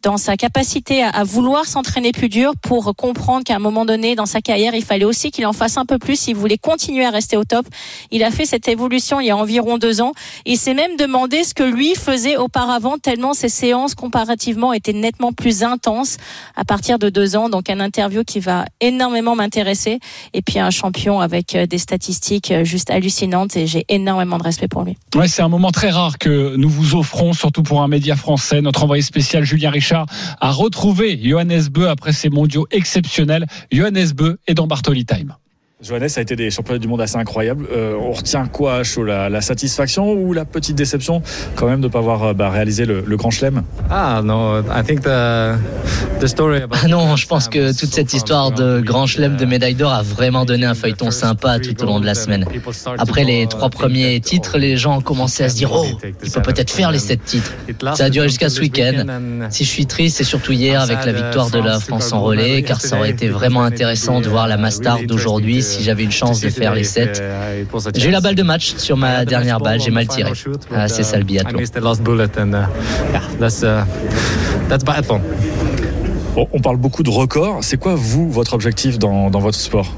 dans sa capacité à, vouloir s'entraîner plus dur pour comprendre qu'à un moment donné dans sa carrière, il fallait aussi qu'il en fasse un peu plus s'il voulait continuer à rester au top. Il a fait cette évolution il y a environ deux ans. Il s'est même demandé ce que lui faisait auparavant, tellement ses séances comparativement étaient nettement plus intenses à partir de deux ans. Donc un interview qui va énormément m'intéresser. Et puis un champion avec euh, des statistiques euh, juste hallucinantes et j'ai énormément de respect pour lui. Ouais, c'est un moment très rare que nous vous offrons, surtout pour un média français. Notre envoyé spécial Julien Richard a retrouvé Johannes Beu après ces mondiaux exceptionnels. Johannes Beu est dans Bartoli Time. Johannes, ça a été des championnats du monde assez incroyables. Euh, on retient quoi à chaud la, satisfaction ou la petite déception quand même de ne pas avoir euh, bah, réalisé le, grand chelem? Ah non, I think the, the story about ah non, je pense que toute cette histoire de grand chelem de médaille d'or a vraiment donné un feuilleton sympa tout au long de la semaine. Après les trois premiers titres, les gens ont commencé à se dire oh, il peut peut-être faire les sept titres. Ça a duré jusqu'à ce week-end. Si je suis triste, c'est surtout hier avec la victoire de la France en relais, car ça aurait été vraiment intéressant de voir la Mastard d'aujourd'hui si j'avais une chance de faire les 7. J'ai eu la balle de match sur ma dernière balle, j'ai mal tiré. Ah, c'est ça le biathlon. on parle beaucoup de records. C'est quoi, vous, votre objectif dans, dans votre sport?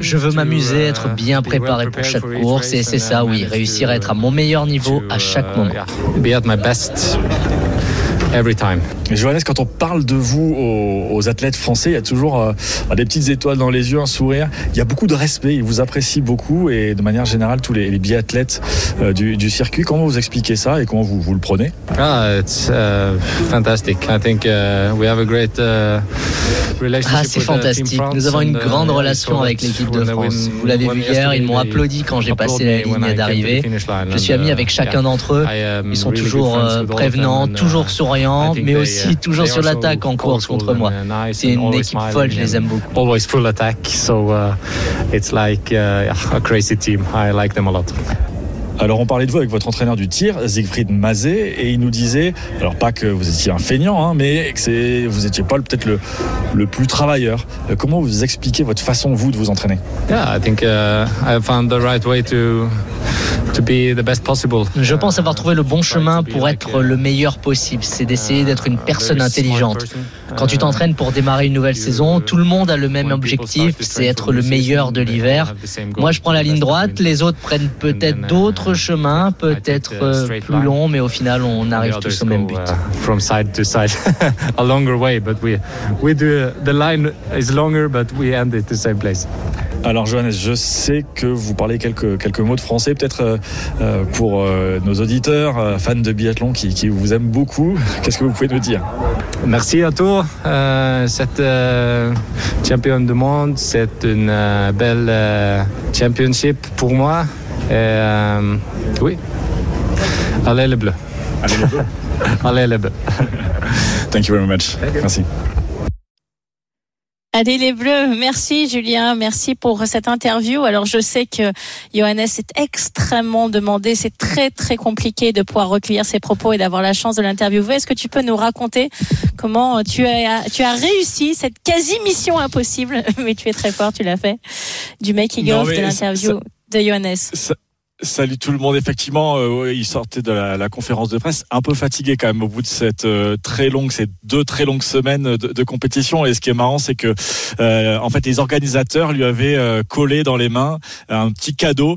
Je veux m'amuser, être bien préparé pour chaque course. Et c'est ça, oui, réussir à être à mon meilleur niveau à chaque moment every time. Johannes, quand on parle de vous aux, athlètes français, il y a toujours euh, des petites étoiles dans les yeux, un sourire. Il y a beaucoup de respect, ils vous apprécient beaucoup et de manière générale tous les, biathlètes euh, du, circuit. Comment vous expliquez ça et comment vous, vous le prenez? Ah, it's uh, fantastic. I think uh, we have a great uh, ah, c'est fantastique. Nous avons une grande relation avec l'équipe de France. Vous l'avez vu hier, ils m'ont applaudi quand j'ai passé la ligne d'arrivée. Je suis ami avec chacun d'entre eux. Ils sont toujours euh, prévenants, toujours souriants, mais aussi toujours sur l'attaque en course contre moi. C'est une équipe folle, je les aime beaucoup. Always full attack, so uh, it's like uh, a crazy team. I like them a lot. Alors on parlait de vous avec votre entraîneur du tir, Siegfried Mazet, et il nous disait, alors pas que vous étiez un feignant, hein, mais que vous n'étiez pas peut-être le, le plus travailleur. Euh, comment vous expliquez votre façon, vous, de vous entraîner? Yeah, I think uh, I found the right way to to be the best possible. Je pense avoir trouvé le bon chemin pour être le meilleur possible. C'est d'essayer d'être une personne intelligente. Quand tu t'entraînes pour démarrer une nouvelle saison, tout le monde a le même objectif, c'est être le meilleur de l'hiver. Moi, je prends la ligne droite, les autres prennent peut-être d'autres chemin, peut-être euh, plus long, mais au final, on arrive tous au même but. From side to side, a longer way, but we we do the line is longer, but we end at the same place. Alors Johannes, je sais que vous parlez quelques, quelques mots de français, peut-être euh, euh, pour nos auditeurs, fans de biathlon qui, qui vous aiment beaucoup. Qu'est-ce que vous pouvez nous dire? Merci à toi. cette championne du monde, c'est une belle championship pour moi. Euh, oui. Allez les bleus. Allez les bleus. Allez les bleus. Thank you very much. Merci. Allez les Bleus, merci Julien, merci pour cette interview. Alors je sais que Johannes est extrêmement demandé, c'est très très compliqué de pouvoir recueillir ses propos et d'avoir la chance de l'interviewer. Est-ce que tu peux nous raconter comment tu as tu as réussi cette quasi mission impossible, mais tu es très fort, tu l'as fait, du making of de l'interview de Johannes Salut tout le monde. Effectivement, euh, il sortait de la, conférence de presse un peu fatigué quand même au bout de cette euh, très longue, ces deux très longues semaines de, de compétition. Et ce qui est marrant, c'est que euh, en fait, les organisateurs lui avaient euh, collé dans les mains un petit cadeau.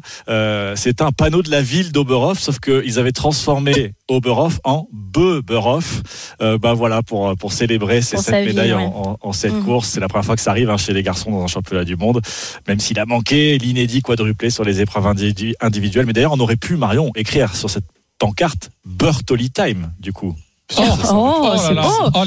c'est un panneau de la ville d'Oberhof, sauf qu'ils avaient transformé Oberhof en Beberhof. bah voilà pour pour célébrer ces sept médailles en, en, cette mmh. course. C'est la première fois que ça arrive hein, chez les garçons dans un championnat du monde, même s'il a manqué l'inédit quadruplé sur les épreuves individuelles mais d'ailleurs, on aurait pu, Marion, écrire sur cette pancarte Bertoli Time, du coup. Oh, oh, c'est beau. Oh,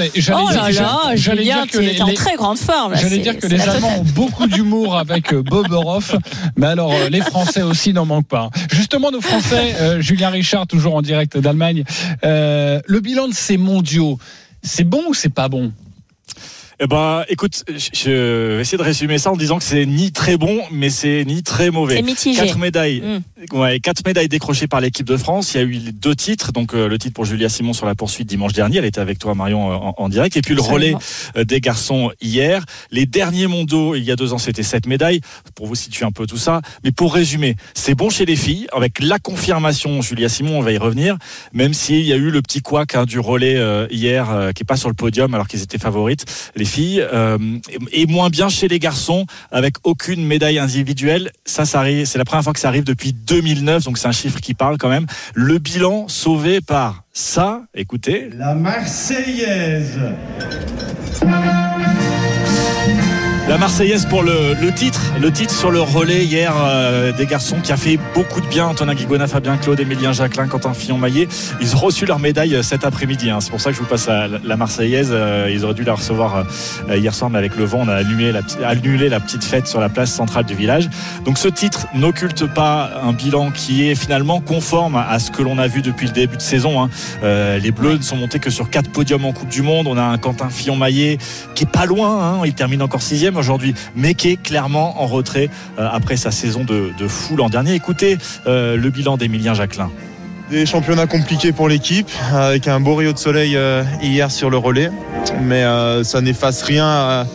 j'allais dire, que les, en très grande forme. J'allais dire que les Allemands ont beaucoup d'humour avec euh, Boberhoff, mais alors euh, les Français aussi n'en manquent pas. Justement, nos Français, euh, Julien Richard, toujours en direct d'Allemagne, le bilan de ces mondiaux, c'est bon ou c'est pas bon? Eh ben, écoute, je vais essayer de résumer ça en disant que c'est ni très bon, mais c'est ni très mauvais. C'est mitigé. Quatre médailles, mm. ouais, quatre médailles décrochées par l'équipe de France. Il y a eu deux titres, donc euh, le titre pour Julia Simon sur la poursuite dimanche dernier. Elle était avec toi, Marion, euh, en, direct. Et puis le relais euh, des garçons hier. Les derniers mondiaux, il y a deux ans, c'était sept médailles. Pour vous situer un peu tout ça. Mais pour résumer, c'est bon chez les filles, avec la confirmation, Julia Simon, on va y revenir, même s'il y a eu le petit couac hein, du relais hier, qui est pas sur le podium alors qu'ils étaient favorites. Les euh, et moins bien chez les garçons, avec aucune médaille individuelle. Ça, ça c'est la première fois que ça arrive depuis 2009, donc c'est un chiffre qui parle quand même. Le bilan sauvé par ça, écoutez. La Marseillaise. La Marseillaise pour le, titre, le titre sur le relais hier euh, des garçons qui a fait beaucoup de bien. Antonin Guigona, Fabien Claude, Emilien Jacquelin, Quentin Fillon-Maillet. Ils ont reçu leur médaille euh, cet après-midi. Hein. C'est pour ça que je vous passe la, la Marseillaise. Euh, ils auraient dû la recevoir hier soir, mais avec le vent, on a annulé la petite fête sur la place centrale du village. Donc ce titre n'occulte pas un bilan qui est finalement conforme à ce que l'on a vu depuis le début de saison. Hein. les Bleus ne sont montés que sur quatre podiums en Coupe du Monde. On a un Quentin Fillon-Maillet qui est pas loin. Hein. Il termine encore sixième aujourd'hui, mais qui est clairement en retrait euh, après sa saison de, fou l'an dernier. Écoutez euh, le bilan d'Emilien Jacquelin. Des championnats compliqués pour l'équipe, avec un beau rayon de soleil euh, hier sur le relais, mais ça n'efface rien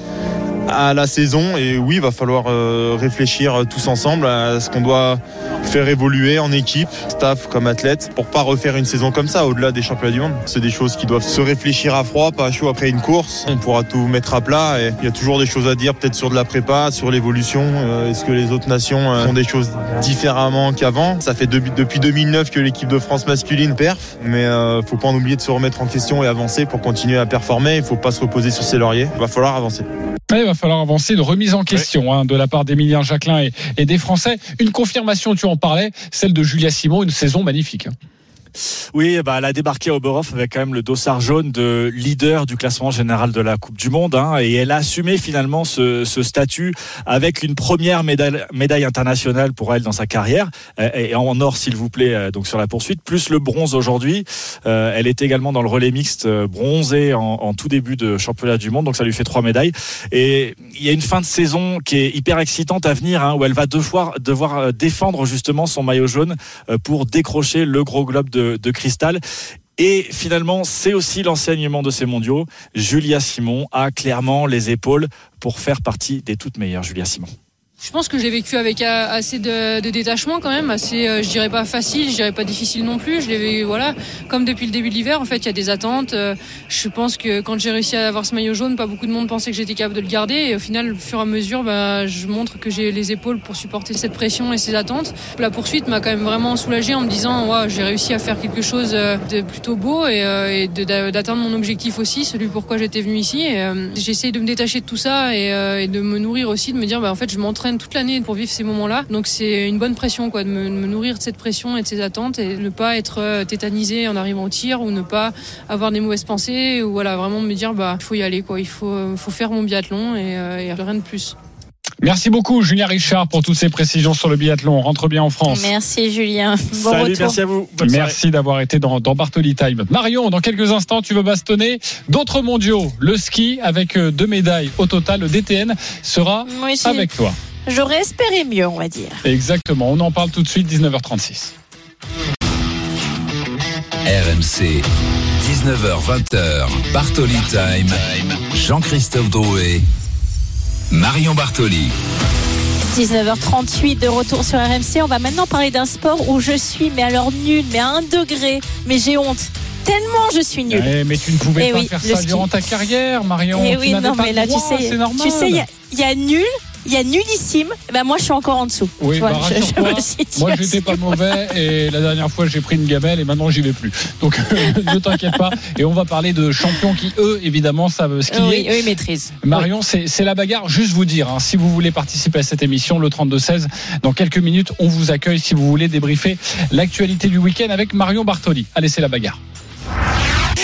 à la saison. Et oui, il va falloir euh, réfléchir tous ensemble à ce qu'on doit faire évoluer en équipe, staff comme athlète, pour pas refaire une saison comme ça au-delà des championnats du monde. C'est des choses qui doivent se réfléchir à froid, pas à chaud après une course. On pourra tout mettre à plat et il y a toujours des choses à dire, peut-être sur de la prépa, sur l'évolution. Euh, est-ce que les autres nations euh, font des choses différemment qu'avant Ça fait depuis 2009 que l'équipe de France masculine perf, mais faut pas en oublier de se remettre en question et avancer pour continuer à performer. Il faut pas se reposer sur ses lauriers. Il va falloir avancer. Va falloir avancer de remise en question hein, de la part d'Emilien Jacquelin et, et, des Français. Une confirmation, tu en parlais, celle de Julia Simon, une saison magnifique. Oui, bah, elle a débarqué à Oberhof avec quand même le dossard jaune de leader du classement général de la Coupe du Monde. Hein, et elle a assumé finalement ce, statut avec une première médaille, internationale pour elle dans sa carrière. Et en or, s'il vous plaît, euh, donc sur la poursuite, plus le bronze aujourd'hui. Euh, elle est également dans le relais mixte euh, bronzé en, en, tout début de championnat du monde. Donc ça lui fait trois médailles. Et il y a une fin de saison qui est hyper excitante à venir, hein, où elle va devoir, devoir défendre justement son maillot jaune pour décrocher le gros globe de de, cristal. Et finalement, c'est aussi l'enseignement de ces mondiaux. Julia Simon a clairement les épaules pour faire partie des toutes meilleures. Julia Simon. Je pense que j'ai vécu avec assez de, de, détachement quand même, assez, euh, je dirais pas facile, je dirais pas difficile non plus. Je l'ai voilà, comme depuis le début de l'hiver, en fait, il y a des attentes. Euh, je pense que quand j'ai réussi à avoir ce maillot jaune, pas beaucoup de monde pensait que j'étais capable de le garder. Et au final, au fur et à mesure, bah, je montre que j'ai les épaules pour supporter cette pression et ces attentes. La poursuite m'a quand même vraiment soulagé en me disant, ouais, j'ai réussi à faire quelque chose euh, de plutôt beau et, d'atteindre mon objectif aussi, celui pourquoi j'étais venu ici. J'essaye de me détacher de tout ça et, et, de me nourrir aussi, de me dire, bah, en fait, je m'entraîne toute l'année pour vivre ces moments-là. Donc c'est une bonne pression, quoi, de me, nourrir de cette pression et de ces attentes et ne pas être euh, tétanisé en arrivant au tir ou ne pas avoir des mauvaises pensées ou voilà, vraiment me dire, bah, il faut y aller, quoi. Il faut, faut faire mon biathlon et, euh, et rien de plus. Merci beaucoup, Julien Richard, pour toutes ces précisions sur le biathlon. rentre bien en France. Merci, Julien. Bon Salut, merci à vous. merci d'avoir été dans, dans Bartoli Time. Marion, dans quelques instants, tu veux bastonner d'autres mondiaux. Le ski, avec euh, deux médailles au total, le DTN sera avec toi. J'aurais espéré mieux, on va dire. Exactement. On en parle tout de suite, 19h36. RMC, 19h20h, Bartoli Time, Jean-Christophe Drouet, Marion Bartoli. 19h38 de retour sur RMC. On va maintenant parler d'un sport où je suis, mais alors nul, mais à un degré, mais j'ai honte. Tellement je suis nul. Ouais, mais tu ne pouvais Eh pas oui, faire ça ski. durant ta carrière, Marion. Eh Tu oui, non, pas mais là, droit, tu sais, tu sais, il y y, a nul, il y a nullissime. Ben moi, je suis encore en dessous. Oui, bah, rassure-toi, moi j'étais ce pas mauvais et la dernière fois j'ai pris une gamelle et maintenant j'y vais plus. Donc ne t'inquiète pas. Et on va parler de champions qui eux évidemment savent skier. Oui, oui, maîtrise. Marion, c'est c'est la bagarre. Juste vous dire, hein, si vous voulez participer à cette émission, le 32-16, dans quelques minutes, on vous accueille si vous voulez débriefer l'actualité du week-end avec Marion Bartoli. Allez, c'est la bagarre.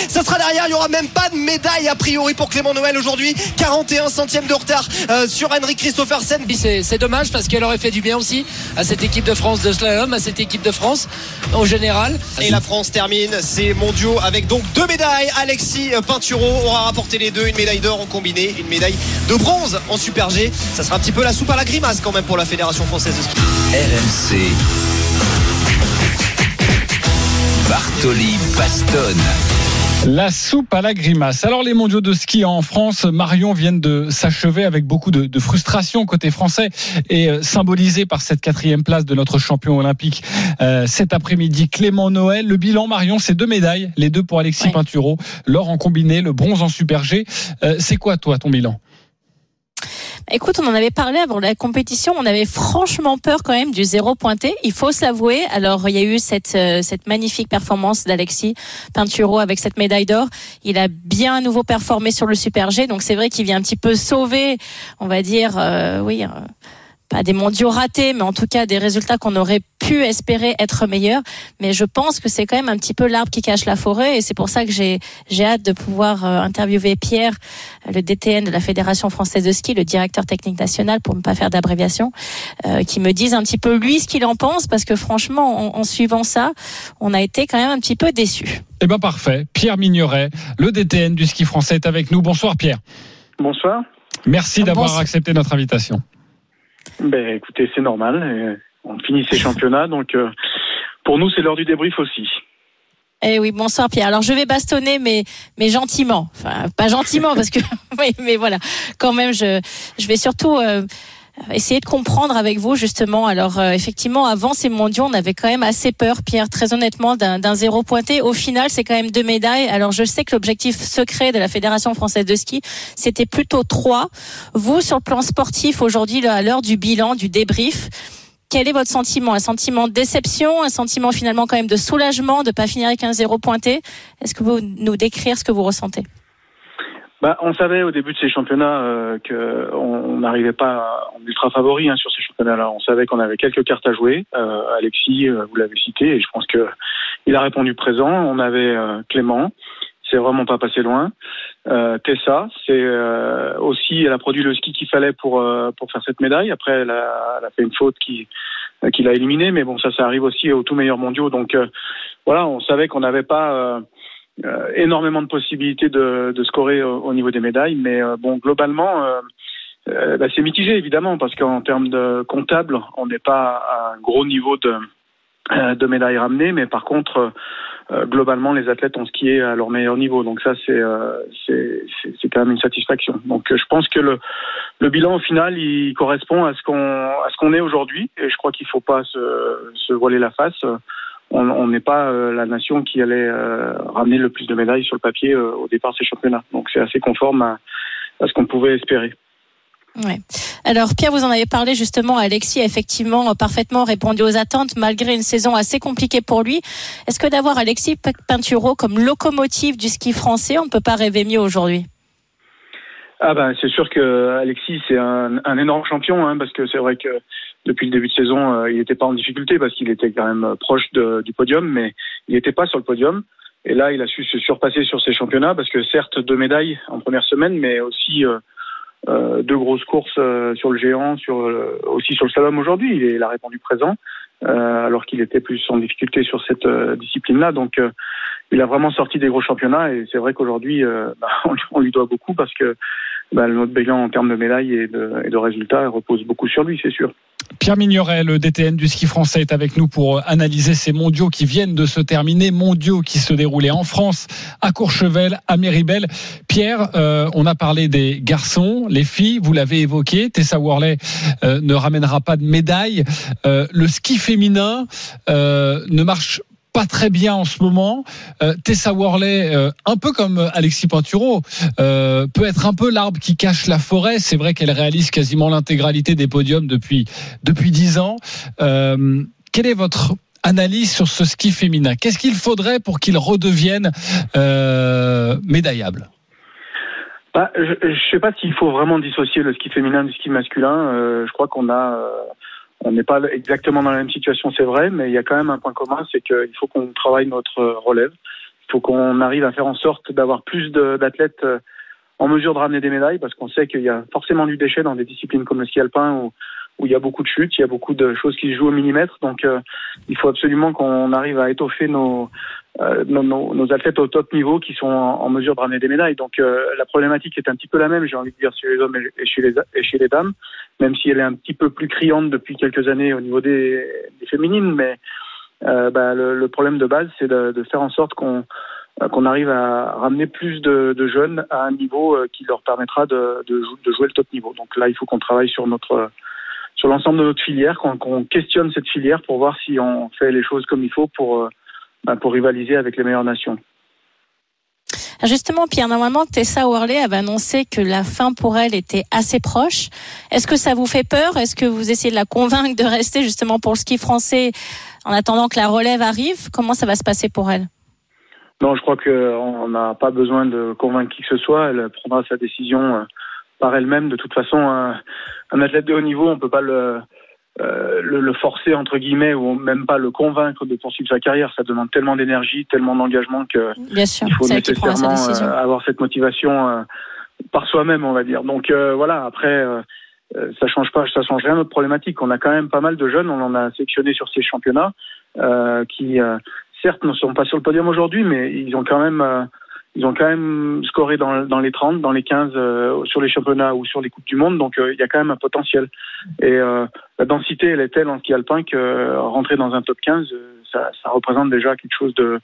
Ça sera derrière, il n'y aura même pas de médaille a priori pour Clément Noël aujourd'hui. 41 centièmes de retard euh, sur Henrik Christophersen. C'est c'est dommage parce qu'elle aurait fait du bien aussi à cette équipe de France de slalom, à cette équipe de France en général. Et la France termine ses mondiaux avec donc deux médailles. Alexis Pinturo aura rapporté les deux, une médaille d'or en combiné, une médaille de bronze en super G. Ça sera un petit peu la soupe à la grimace quand même pour la Fédération française de ski. RMC. Bartoli Bastonne. La soupe à la grimace. Alors les mondiaux de ski en France, Marion viennent de s'achever avec beaucoup de, de frustration côté français et euh, symbolisé par cette quatrième place de notre champion olympique euh, cet après-midi. Clément Noël, le bilan Marion, c'est deux médailles, les deux pour Alexis Pinturo, l'or en combiné, le bronze en super G. Euh, c'est quoi toi ton bilan? Écoute, on en avait parlé avant la compétition. On avait franchement peur quand même du zéro pointé. Il faut s'avouer. Alors, il y a eu cette, euh, cette magnifique performance d'Alexis Pinturo avec cette médaille d'or. Il a bien à nouveau performé sur le Super G. Donc, c'est vrai qu'il vient un petit peu sauver, on va dire, euh, oui, euh, pas des mondiaux ratés, mais en tout cas des résultats qu'on aurait pu espérer être meilleurs. Mais je pense que c'est quand même un petit peu l'arbre qui cache la forêt. Et c'est pour ça que j'ai, j'ai hâte de pouvoir euh, interviewer Pierre, le DTN de la Fédération française de ski, le directeur technique national, pour ne pas faire d'abréviation, euh, qui me dise un petit peu lui ce qu'il en pense, parce que franchement, en, en suivant ça, on a été quand même un petit peu déçus. Eh ben parfait. Pierre Mignoret, le DTN du ski français est avec nous. Bonsoir Pierre. Bonsoir. Merci d'avoir Bonsoir. accepté notre invitation. Ben, écoutez, c'est normal. euh, On finit ces championnats, donc euh, pour nous, c'est l'heure du débrief aussi. Eh oui, bonsoir Pierre. Alors je vais bastonner, mais mais gentiment. Enfin, pas gentiment parce que oui, mais voilà. Quand même, je je vais surtout euh, essayer de comprendre avec vous justement. Alors euh, effectivement, avant ces mondiaux, on avait quand même assez peur, Pierre, très honnêtement, d'un zéro pointé. Au final, c'est quand même deux médailles. Alors je sais que l'objectif secret de la Fédération française de ski, c'était plutôt trois. Vous, sur le plan sportif, aujourd'hui, à l'heure du bilan, du débrief. Quel est votre sentiment? Un sentiment de déception? Un sentiment finalement quand même de soulagement de pas finir avec un zéro pointé? Est-ce que vous nous décrire ce que vous ressentez? Bah, on savait au début de ces championnats euh, qu'on on n'arrivait pas en ultra favori hein, sur ces championnats-là. On savait qu'on avait quelques cartes à jouer. Euh, Alexis, euh, vous l'avez cité, et je pense que il a répondu présent. On avait euh, Clément, c'est vraiment pas passé loin. Euh, Tessa, c'est aussi, elle a produit le ski qu'il fallait pour pour faire cette médaille. Après, elle a, elle a fait une faute qui qui l'a éliminée, mais bon, ça, ça arrive aussi aux tout meilleurs mondiaux. Donc voilà, on savait qu'on n'avait pas énormément de possibilités de, de scorer au, au niveau des médailles, mais euh, bon, globalement, euh, euh, bah, c'est mitigé évidemment parce qu'en termes de comptable, on n'est pas à un gros niveau de euh, de médailles ramenées, mais par contre, euh, globalement, les athlètes ont skié à leur meilleur niveau. Donc ça, c'est euh, c'est quand même une satisfaction. Donc euh, je pense que le le bilan au final, il correspond à ce qu'on à ce qu'on est aujourd'hui, et je crois qu'il faut pas se, se voiler la face. On n'est pas euh, la nation qui allait euh, ramener le plus de médailles sur le papier euh, au départ de ces championnats. Donc c'est assez conforme à, à ce qu'on pouvait espérer. Ouais. Alors Pierre, vous en avez parlé justement. Alexis a effectivement parfaitement répondu aux attentes malgré une saison assez compliquée pour lui. Est-ce que d'avoir Alexis Pinturo comme locomotive du ski français, on ne peut pas rêver mieux aujourd'hui? Ah ben c'est sûr que Alexis c'est un, un énorme champion hein, parce que c'est vrai que depuis le début de saison euh, il n'était pas en difficulté parce qu'il était quand même proche de- du podium mais il n'était pas sur le podium. Et là il a su se surpasser sur ses championnats parce que certes deux médailles en première semaine mais aussi euh, euh, deux grosses courses euh, sur le géant sur euh, aussi sur le slalom aujourd'hui. Il, il a répondu présent euh, alors qu'il était plus en difficulté sur cette discipline là donc euh, il a vraiment sorti des gros championnats et c'est vrai qu'aujourd'hui euh, bah, on lui doit beaucoup parce que bah, notre bilan en termes de médailles et de, et de résultats repose beaucoup sur lui, c'est sûr. Pierre Mignoret, le DTN du ski français, est avec nous pour analyser ces mondiaux qui viennent de se terminer, mondiaux qui se déroulaient en France, à Courchevel, à Méribel. Pierre, euh, on a parlé des garçons, les filles, vous l'avez évoqué, Tessa Worley euh, ne ramènera pas de médaille. Euh, le ski féminin ne marche pas très bien en ce moment. Euh, Tessa Worley, euh, un peu comme Alexis Pinturo, euh, peut être un peu l'arbre qui cache la forêt. C'est vrai qu'elle réalise quasiment l'intégralité des podiums depuis depuis dix ans. quelle est votre analyse sur ce ski féminin? Qu'est-ce qu'il faudrait pour qu'il redevienne médaillable? Bah, je ne sais pas s'il faut vraiment dissocier le ski féminin du ski masculin. je crois qu'on a on n'est pas exactement dans la même situation, c'est vrai, mais il y a quand même un point commun, c'est qu'il faut qu'on travaille notre relève. Il faut qu'on arrive à faire en sorte d'avoir plus d'athlètes euh, en mesure de ramener des médailles, parce qu'on sait qu'il y a forcément du déchet dans des disciplines comme le ski alpin où, où il y a beaucoup de chutes, il y a beaucoup de choses qui se jouent au millimètre. Donc, euh, il faut absolument qu'on arrive à étoffer nos, euh, nos, nos, athlètes au top niveau qui sont en, mesure de ramener des médailles. Donc, euh, la problématique est un petit peu la même, j'ai envie de dire, chez les hommes et chez les, et chez les dames, même si elle est un petit peu plus criante depuis quelques années au niveau des, des féminines. Mais bah, le, le, problème de base, c'est de, de, faire en sorte qu'on qu'on arrive à ramener plus de, de, jeunes à un niveau qui leur permettra de, de, jouer le top niveau. Donc là, il faut qu'on travaille sur notre sur l'ensemble de notre filière, qu'on questionne cette filière pour voir si on fait les choses comme il faut pour, bah, pour rivaliser avec les meilleures nations. Justement, Pierre, normalement, Tessa Worley avait annoncé que la fin pour elle était assez proche. Est-ce que ça vous fait peur? Est-ce que vous essayez de la convaincre de rester justement pour le ski français en attendant que la relève arrive? Comment ça va se passer pour elle? Non, je crois qu'on n'a pas besoin de convaincre qui que ce soit. Elle prendra sa décision euh, par elle-même. De toute façon, un, athlète de haut niveau, on peut pas le, euh, le, forcer entre guillemets ou même pas le convaincre de poursuivre sa carrière. Ça demande tellement d'énergie, tellement d'engagement que Bien sûr, il faut nécessairement euh, avoir cette motivation euh, par soi-même, on va dire. Donc voilà. Après, ça change pas, ça change rien notre problématique. On a quand même pas mal de jeunes. On en a sélectionné sur ces championnats qui certes ne sont pas sur le podium aujourd'hui, mais ils ont quand même ils ont quand même scoré dans, dans les 30, dans les 15 euh, sur les championnats ou sur les coupes du monde, donc euh, il y a quand même un potentiel. Et euh, la densité, elle est telle en ski alpin que rentrer dans un top 15, ça, ça représente déjà quelque chose de,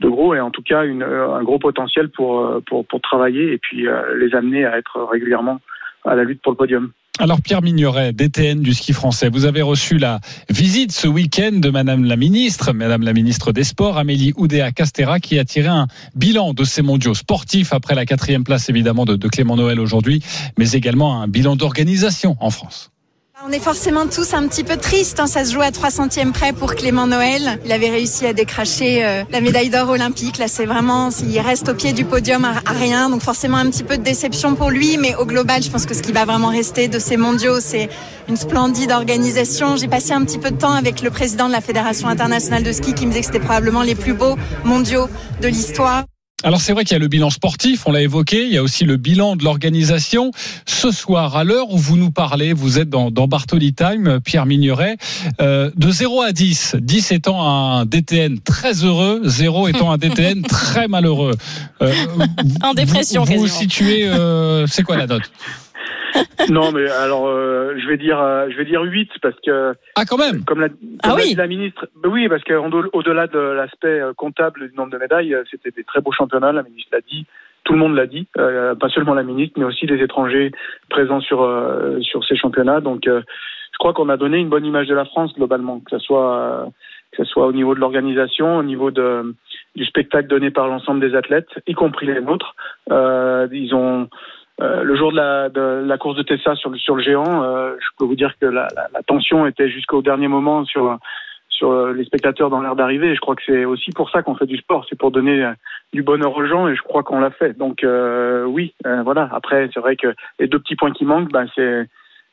de gros et en tout cas une, un gros potentiel pour, pour, pour travailler et puis les amener à être régulièrement à la lutte pour le podium. Alors Pierre Mignoret, DTN du ski français, vous avez reçu la visite ce week-end de Madame la Ministre, Madame la Ministre des Sports, Amélie Oudéa-Castera, qui a tiré un bilan de ces mondiaux sportifs après la quatrième place évidemment de, de Clément Noël aujourd'hui, mais également un bilan d'organisation en France. On est forcément tous un petit peu tristes. Hein. Ça se joue à 3 centièmes près pour Clément Noël. Il avait réussi à décracher euh, la médaille d'or olympique. Là, c'est vraiment, il reste au pied du podium à, rien. Donc forcément un petit peu de déception pour lui. Mais au global, je pense que ce qui va vraiment rester de ces mondiaux, c'est une splendide organisation. J'ai passé un petit peu de temps avec le président de la Fédération internationale de ski qui me disait que c'était probablement les plus beaux mondiaux de l'histoire. Alors c'est vrai qu'il y a le bilan sportif, on l'a évoqué, il y a aussi le bilan de l'organisation. Ce soir, à l'heure où vous nous parlez, vous êtes dans, dans Bartoli Time, Pierre Migneret, euh, de 0 à 10, 10 étant un DTN très heureux, 0 étant un DTN très malheureux. Euh, en dépression, Vous, vous situez, euh, c'est quoi la note? non, mais alors euh, je vais dire, euh, je vais dire 8 parce que ah quand même. Comme l'a ah oui. dit la ministre, ben oui parce qu'au-delà de l'aspect euh, comptable du nombre de médailles, c'était des très beaux championnats. La ministre l'a dit, tout le monde l'a dit, pas seulement la ministre, mais aussi les étrangers présents sur sur ces championnats. Donc je crois qu'on a donné une bonne image de la France globalement, que ce soit que ce soit au niveau de l'organisation, au niveau de du spectacle donné par l'ensemble des athlètes, y compris les nôtres. ils ont euh, le jour de la, de la, course de Tessa sur le, sur le géant, euh, je peux vous dire que la, la, la tension était jusqu'au dernier moment sur, sur les spectateurs dans l'air d'arrivée. Je crois que c'est aussi pour ça qu'on fait du sport, c'est pour donner euh, du bonheur aux gens et je crois qu'on l'a fait. Donc euh, oui, voilà. Après, c'est vrai que les deux petits points qui manquent, ben, c'est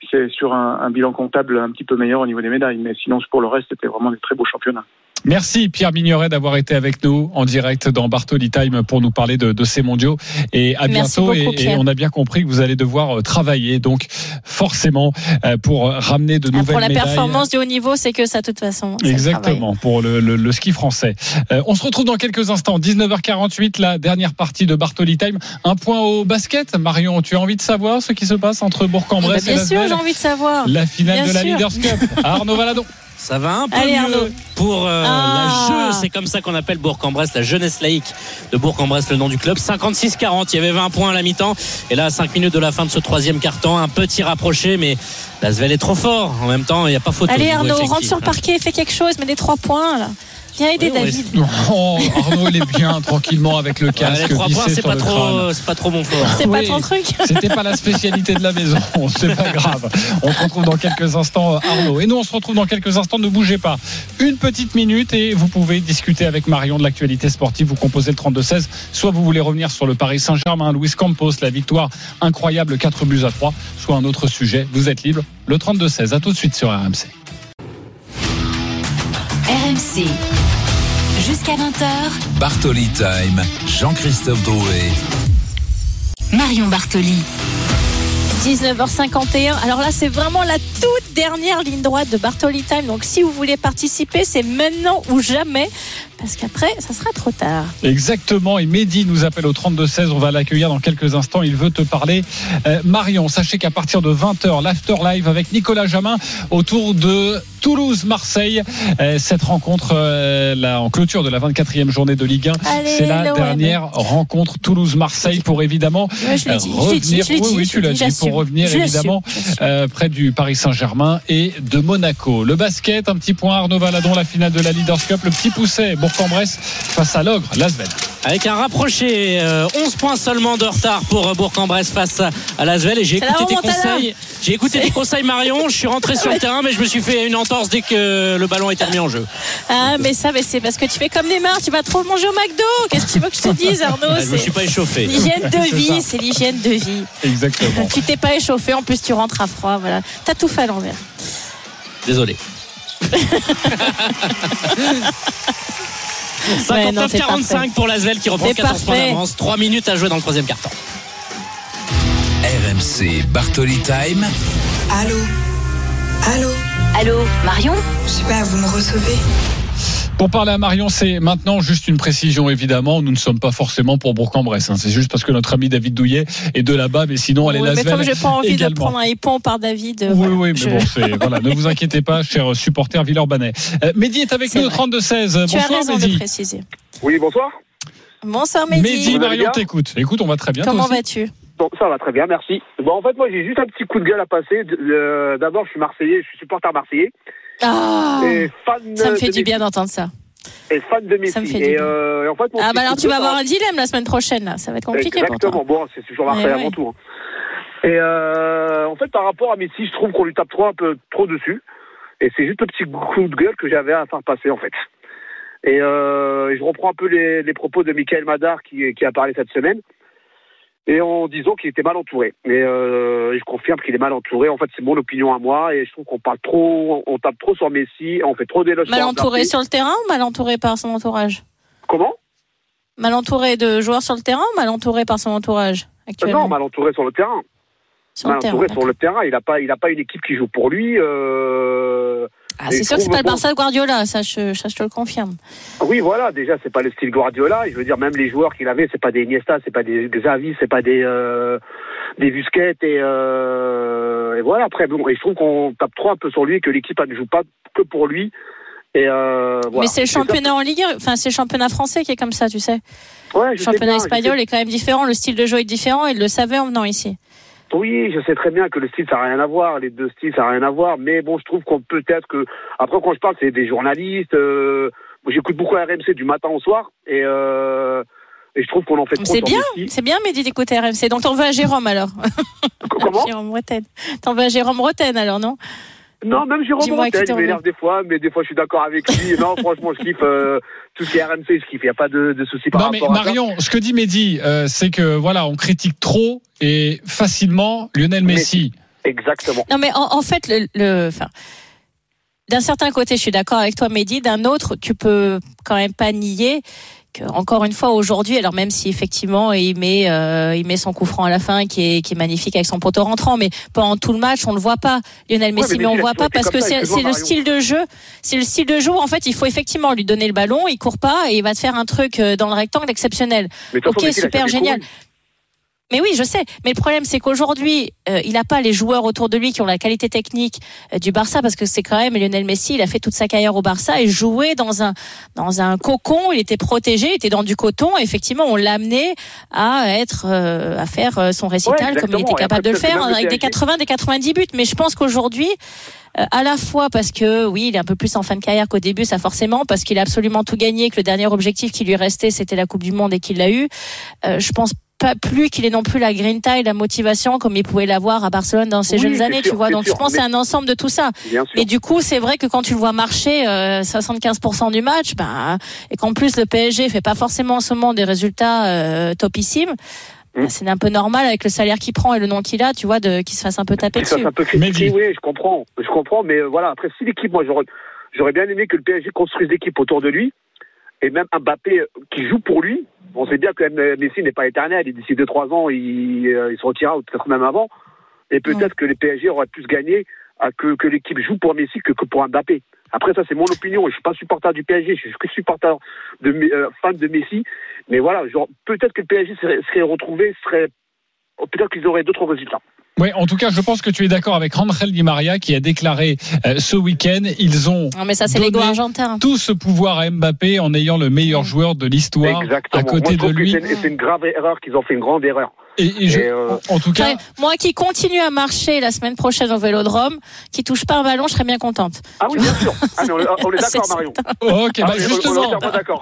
c'est sur un, un, bilan comptable un petit peu meilleur au niveau des médailles. Mais sinon, pour le reste, c'était vraiment des très beaux championnats. Merci Pierre Mignoret d'avoir été avec nous en direct dans Bartoli Time pour nous parler de, de ces mondiaux. Et à Merci bientôt. beaucoup, et, on a bien compris que vous allez devoir euh, travailler, donc forcément euh, pour ramener de Ah, nouvelles Pour la médailles. performance du haut niveau, c'est que ça, de toute façon. Exactement, pour le, le- le ski français. Euh, on se retrouve dans quelques instants, 19h48, la dernière partie de Bartoli Time. Un point au basket. Marion, tu as envie de savoir ce qui se passe entre. Bourg-en-Bresse Bah, et bien sûr, j'ai envie de savoir. La finale Bien de la sûr. Leaders Cup. Arnaud Valadon. Ça va un peu Allez, mieux Arnaud. pour euh, Ah. la jeu, c'est comme ça qu'on appelle Bourg-en-Bresse, la jeunesse laïque de Bourg-en-Bresse, le nom du club. 56-40, il y avait 20 points à la mi-temps. Et là, à 5 minutes de la fin de ce troisième quart-temps, un petit rapproché, mais Lasvel est trop fort. En même temps, il n'y a pas photo. Allez, Arnaud, rentre sur le hein. parquet, fais quelque chose, mets des trois points, là. Viens aider Oui, on David. Oh, Arnaud, il est bien tranquillement avec le Ouais, casque. les trois points, vissé c'est pas trop, pas trop bon fort. C'est pas ton truc. C'était pas la spécialité de la maison, c'est pas grave. On se retrouve dans quelques instants, euh, Arnaud. Et nous, on se retrouve dans quelques instants. Ne bougez pas. Une petite minute et vous pouvez discuter avec Marion de l'actualité sportive. Vous composez le 32-16. Soit vous voulez revenir sur le Paris Saint-Germain, Luis Campos, la victoire incroyable 4 buts à 3, soit un autre sujet. Vous êtes libre. Le 32-16. À tout de suite sur RMC. RMC. Jusqu'à 20h, Bartoli Time, Jean-Christophe Drouet. Marion Bartoli. 19h51. Alors là, c'est vraiment la toute dernière ligne droite de Bartoli Time. Donc si vous voulez participer, c'est maintenant ou jamais. Parce qu'après, ça sera trop tard. Exactement. Et Mehdi nous appelle au 32-16. On va l'accueillir dans quelques instants. Il veut te parler. Euh, Marion, sachez qu'à partir de 20h, l'After Live avec Nicolas Jamin autour de Toulouse-Marseille. Euh, cette rencontre euh, là, en clôture de la 24e journée de Ligue 1. Allez, C'est la dernière rencontre Toulouse-Marseille pour évidemment Ouais, je dit, revenir. je oui, tu l'as dit. Pour revenir évidemment près du Paris Saint-Germain et de Monaco. Le basket, un petit point Arnaud Valadon, la finale de la Leaders Cup. Le petit pousset, Bourg-en-Bresse face à l'ogre, Lasvel. Avec un rapproché, euh, 11 points seulement de retard pour euh, Bourg-en-Bresse face à- Lasvel. Et j'ai écouté tes conseils. J'ai écouté tes conseils, Marion. Je suis rentré sur le terrain, mais je me suis fait une entorse dès que le ballon était remis en jeu. Ah, mais ça, mais c'est parce que tu fais comme Neymar, tu vas trop manger au McDo. Qu'est-ce que tu veux que je te dise, Arnaud Ah, je me C'est suis pas échauffé. L'hygiène de vie, c'est l'hygiène de vie. Exactement. Tu t'es pas échauffé, en plus tu rentres à froid, voilà. T'as tout fait à l'envers. Désolé. Ouais, non, c'est 59-45 parfait. pour Lasvel qui reprend C'est 14 points d'avance. 3 minutes à jouer dans le troisième quart-temps. RMC Bartoli Time. Allô? Allô? Allô, Marion? Je sais pas, vous me recevez? Pour parler à Marion, c'est maintenant juste une précision, évidemment. Nous ne sommes pas forcément pour Bourg-en-Bresse. hein. C'est juste parce que notre ami David Douillet est de là-bas, mais sinon, elle est Lasvel comme j'ai pas envie également. de prendre un hippon par David. euh, Oui, voilà, oui, mais je- bon, c'est, voilà, ne vous inquiétez pas, cher supporter Villeurbanais. Euh, Mehdi est avec C'est nous au vrai. 32-16. Tu as Bonsoir, raison de préciser. Oui, bonsoir. Bonsoir Mehdi. Mehdi, Marion t'écoute. Écoute, on va très bien. Comment vas-tu? Bon, ça va très bien, merci. Bon, en fait, moi, j'ai juste un petit coup de gueule à passer. Euh, D'abord, je suis marseillais, je suis supporter marseillais. Ah, et fan ça me fait du bien d'entendre ça. Et fan de Messi. Ça me fait du et, bien. euh, et en fait, Ah bah alors tu vas avoir un dilemme la semaine prochaine là, ça va être compliqué pour Exactement. toi. Bon, c'est toujours Marseille avant ouais. tout. hein. Et euh, en fait, par rapport à Messi, je trouve qu'on lui tape trop un peu trop dessus. Et c'est juste le petit coup de gueule que j'avais à faire passer, en fait. Et euh, je reprends un peu les, les propos de Michael Madar qui, qui a parlé cette semaine. Et en disant qu'il était mal entouré. Et euh, je confirme qu'il est mal entouré. En fait, c'est mon opinion à moi. Et je trouve qu'on parle trop, on tape trop sur Messi, on fait trop d'éloges. Mal entouré sur le terrain ou mal entouré par son entourage Comment? Mal entouré de joueurs sur le terrain ou mal entouré par son entourage Euh, actuellement Non, mal entouré sur le terrain. Sur le mal terrain, entouré sur le terrain. Il n'a pas, il a pas une équipe qui joue pour lui. Euh... Ah, c'est sûr que c'est pas le Barça de Guardiola, ça je, ça je te le confirme. Oui, voilà. Déjà, c'est pas le style Guardiola. Je veux dire, même les joueurs qu'il avait, c'est pas des Iniesta, c'est pas des Xavi, c'est pas des euh, des Busquets et, euh, et voilà. Après, bon, trouve qu'on tape trop un peu sur lui et que l'équipe ne joue pas que pour lui. Et euh, voilà. Mais c'est le championnat en Ligue 1, enfin c'est le championnat français qui est comme ça, tu sais. Ouais, Le championnat espagnol est quand même différent, le style de jeu est différent, et il le savait en venant ici. Oui, je sais très bien que le style ça n'a rien à voir, les deux styles ça n'a rien à voir, mais bon, je trouve qu'on peut être que après quand je parle, c'est des journalistes. euh, j'écoute beaucoup RMC du matin au soir et euh, et je trouve qu'on en fait trop. C'est bien, c'est bien Mehdi d'écouter RMC. Donc t'en veux à Jérôme alors Comment? Jérôme Roten. T'en veux à Jérôme Roten alors, non? Non, même Jérôme t'en il m'énerve des fois, mais des fois je suis d'accord avec lui. non, franchement, je kiffe euh, tout ce qui est RMC, je kiffe. Il n'y a pas de, de souci par Non mais rapport à ça. Marion, ce que dit Mehdi, euh, c'est que voilà, on critique trop et facilement Lionel Messi. Exactement. Non mais en, en fait, le, le- enfin, d'un certain côté, je suis d'accord avec toi, Mehdi. D'un autre, tu peux quand même pas nier que, encore une fois, aujourd'hui, alors même si effectivement il met, euh, il met son coup franc à la fin, qui est, qui est magnifique avec son poteau rentrant, mais pendant tout le match, on le voit pas, Lionel Messi, Ouais, mais mais on le voit pas parce que c'est le style de jeu, c'est le style de jeu. où, En fait, il faut effectivement lui donner le ballon, il court pas et il va te faire un truc euh, dans le rectangle exceptionnel. Ok, super génial. Mais oui, je sais. Mais le problème, c'est qu'aujourd'hui, euh, il n'a pas les joueurs autour de lui qui ont la qualité technique euh, du Barça, parce que c'est quand même Lionel Messi. Il a fait toute sa carrière au Barça et jouait dans un dans un cocon. Il était protégé, il était dans du coton. Et effectivement, on l'a amené à être à faire euh, son récital Ouais, comme il était capable de le faire avec des PSG. 80, des 90 buts. Mais je pense qu'aujourd'hui. euh, à la fois parce que oui, il est un peu plus en fin de carrière qu'au début, ça forcément, parce qu'il a absolument tout gagné, que le dernier objectif qui lui restait, c'était la Coupe du Monde et qu'il l'a eu. Euh, je pense pas plus qu'il ait non plus la grinta et la motivation comme il pouvait l'avoir à Barcelone dans ses Oui, jeunes années, sûr, tu vois. Donc sûr, je pense que c'est mais- un ensemble de tout ça. Bien sûr. Et du coup, c'est vrai que quand tu le vois marcher euh, 75% du match, ben, et qu'en plus le PSG fait pas forcément en ce moment des résultats euh, topissimes, Hmm. ben, c'est un peu normal avec le salaire qu'il prend et le nom qu'il a, tu vois, de qu'il se fasse un peu taper dessus. c'est un peu critiqué, oui, je comprends. Je comprends, mais voilà, après, si l'équipe, moi, j'aurais, j'aurais bien aimé que le PSG construise l'équipe autour de lui, et même Mbappé euh, qui joue pour lui. On sait bien que Messi n'est pas éternel, et d'ici 2-3 ans, il, euh, il se retirera, ou peut-être même avant. Et peut-être que les PSG auraient plus gagné à que, que l'équipe joue pour Messi que, que pour Mbappé. Après, ça, c'est mon opinion. Je suis pas supporter du PSG, je suis que supporter de, euh, fan de Messi. Mais voilà, peut-être que le PSG serait, serait retrouvé, serait, peut-être qu'ils auraient d'autres résultats. Oui, en tout cas, je pense que tu es d'accord avec Rangel Di Maria qui a déclaré euh, ce week-end, ils ont Non, mais ça, c'est l'ego donné argentin. tout ce pouvoir à Mbappé en ayant le meilleur joueur de l'histoire Exactement. à côté Moi, de lui. c'est- C'est une grave erreur qu'ils ont fait une grande erreur. Et, et je- euh, en tout cas, Ouais, moi qui continue à marcher la semaine prochaine au Vélodrome, qui touche pas un ballon, je serais bien contente. Ah oui, bien sûr. Ah, mais on, est- on est d'accord, Marion. Ok, Ah, bah on- justement,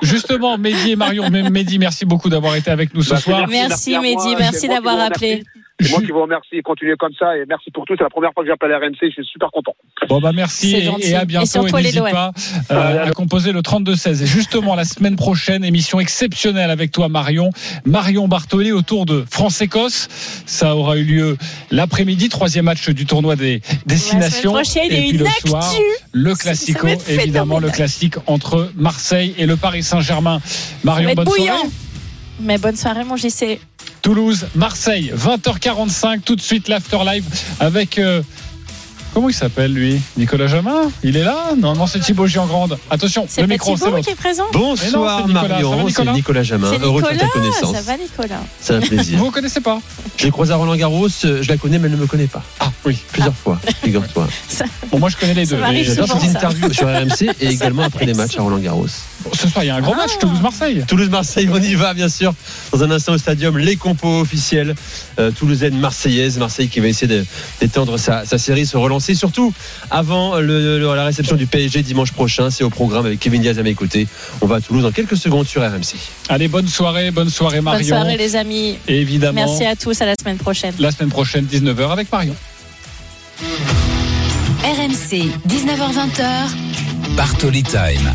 justement, Mehdi et Marion, Mehdi, merci beaucoup d'avoir été avec nous ce Bah, soir. Merci, moi, Mehdi, merci d'avoir appelé. C'est moi qui vous remercie. Continuez comme ça et merci pour tout. C'est la première fois que j'appelle RMC. Je suis super content. Bon bah merci et, à bientôt et, n'hésite pas euh, à composer le 32-16 et justement la semaine prochaine émission exceptionnelle avec toi Marion Marion Bartholé autour de France-Écosse ça aura eu lieu l'après-midi troisième match du tournoi des destinations La prochaine, il y a et puis une le actu. soir le classico évidemment le classique entre Marseille et le Paris Saint-Germain Marion bonne bouillant. soirée Mais bonne soirée, mon JC. Toulouse, Marseille, 20h45, tout de suite l'after live avec. euh, comment il s'appelle lui Nicolas Jamin Il est là Non, non, c'est Thibaut Giangrande. Attention, C'est le pas micro, c'est qui est présent Bonsoir Marion, c'est Nicolas Jamin. Heureux de faire ta connaissance. ça va Nicolas C'est un plaisir. Vous ne connaissez pas Je l'ai croisé à Roland Garros, euh, je la connais mais elle ne me connaît pas. Ah oui. Plusieurs fois, figure-toi. Bon, moi je connais les deux. J'adore ça. interviews sur RMC et également après les matchs à Roland Garros. Ce soir, il y a un grand Ah. match, Toulouse-Marseille. Toulouse-Marseille, on y va bien sûr. Dans un instant au stadium, les compos officiels. Euh, Toulousaine, Marseillaise. Marseille qui va essayer d'étendre sa, sa série, se relancer. Surtout avant le- le- la réception du PSG dimanche prochain. C'est au programme avec Kevin Diaz à mes côtés. On va à Toulouse dans quelques secondes sur RMC. Allez, bonne soirée, bonne soirée Bonne Marion. soirée, les amis. Et évidemment, Merci à tous, à la semaine prochaine. la semaine prochaine, 19h avec Marion. RMC, 19h20h. Bartoli Time.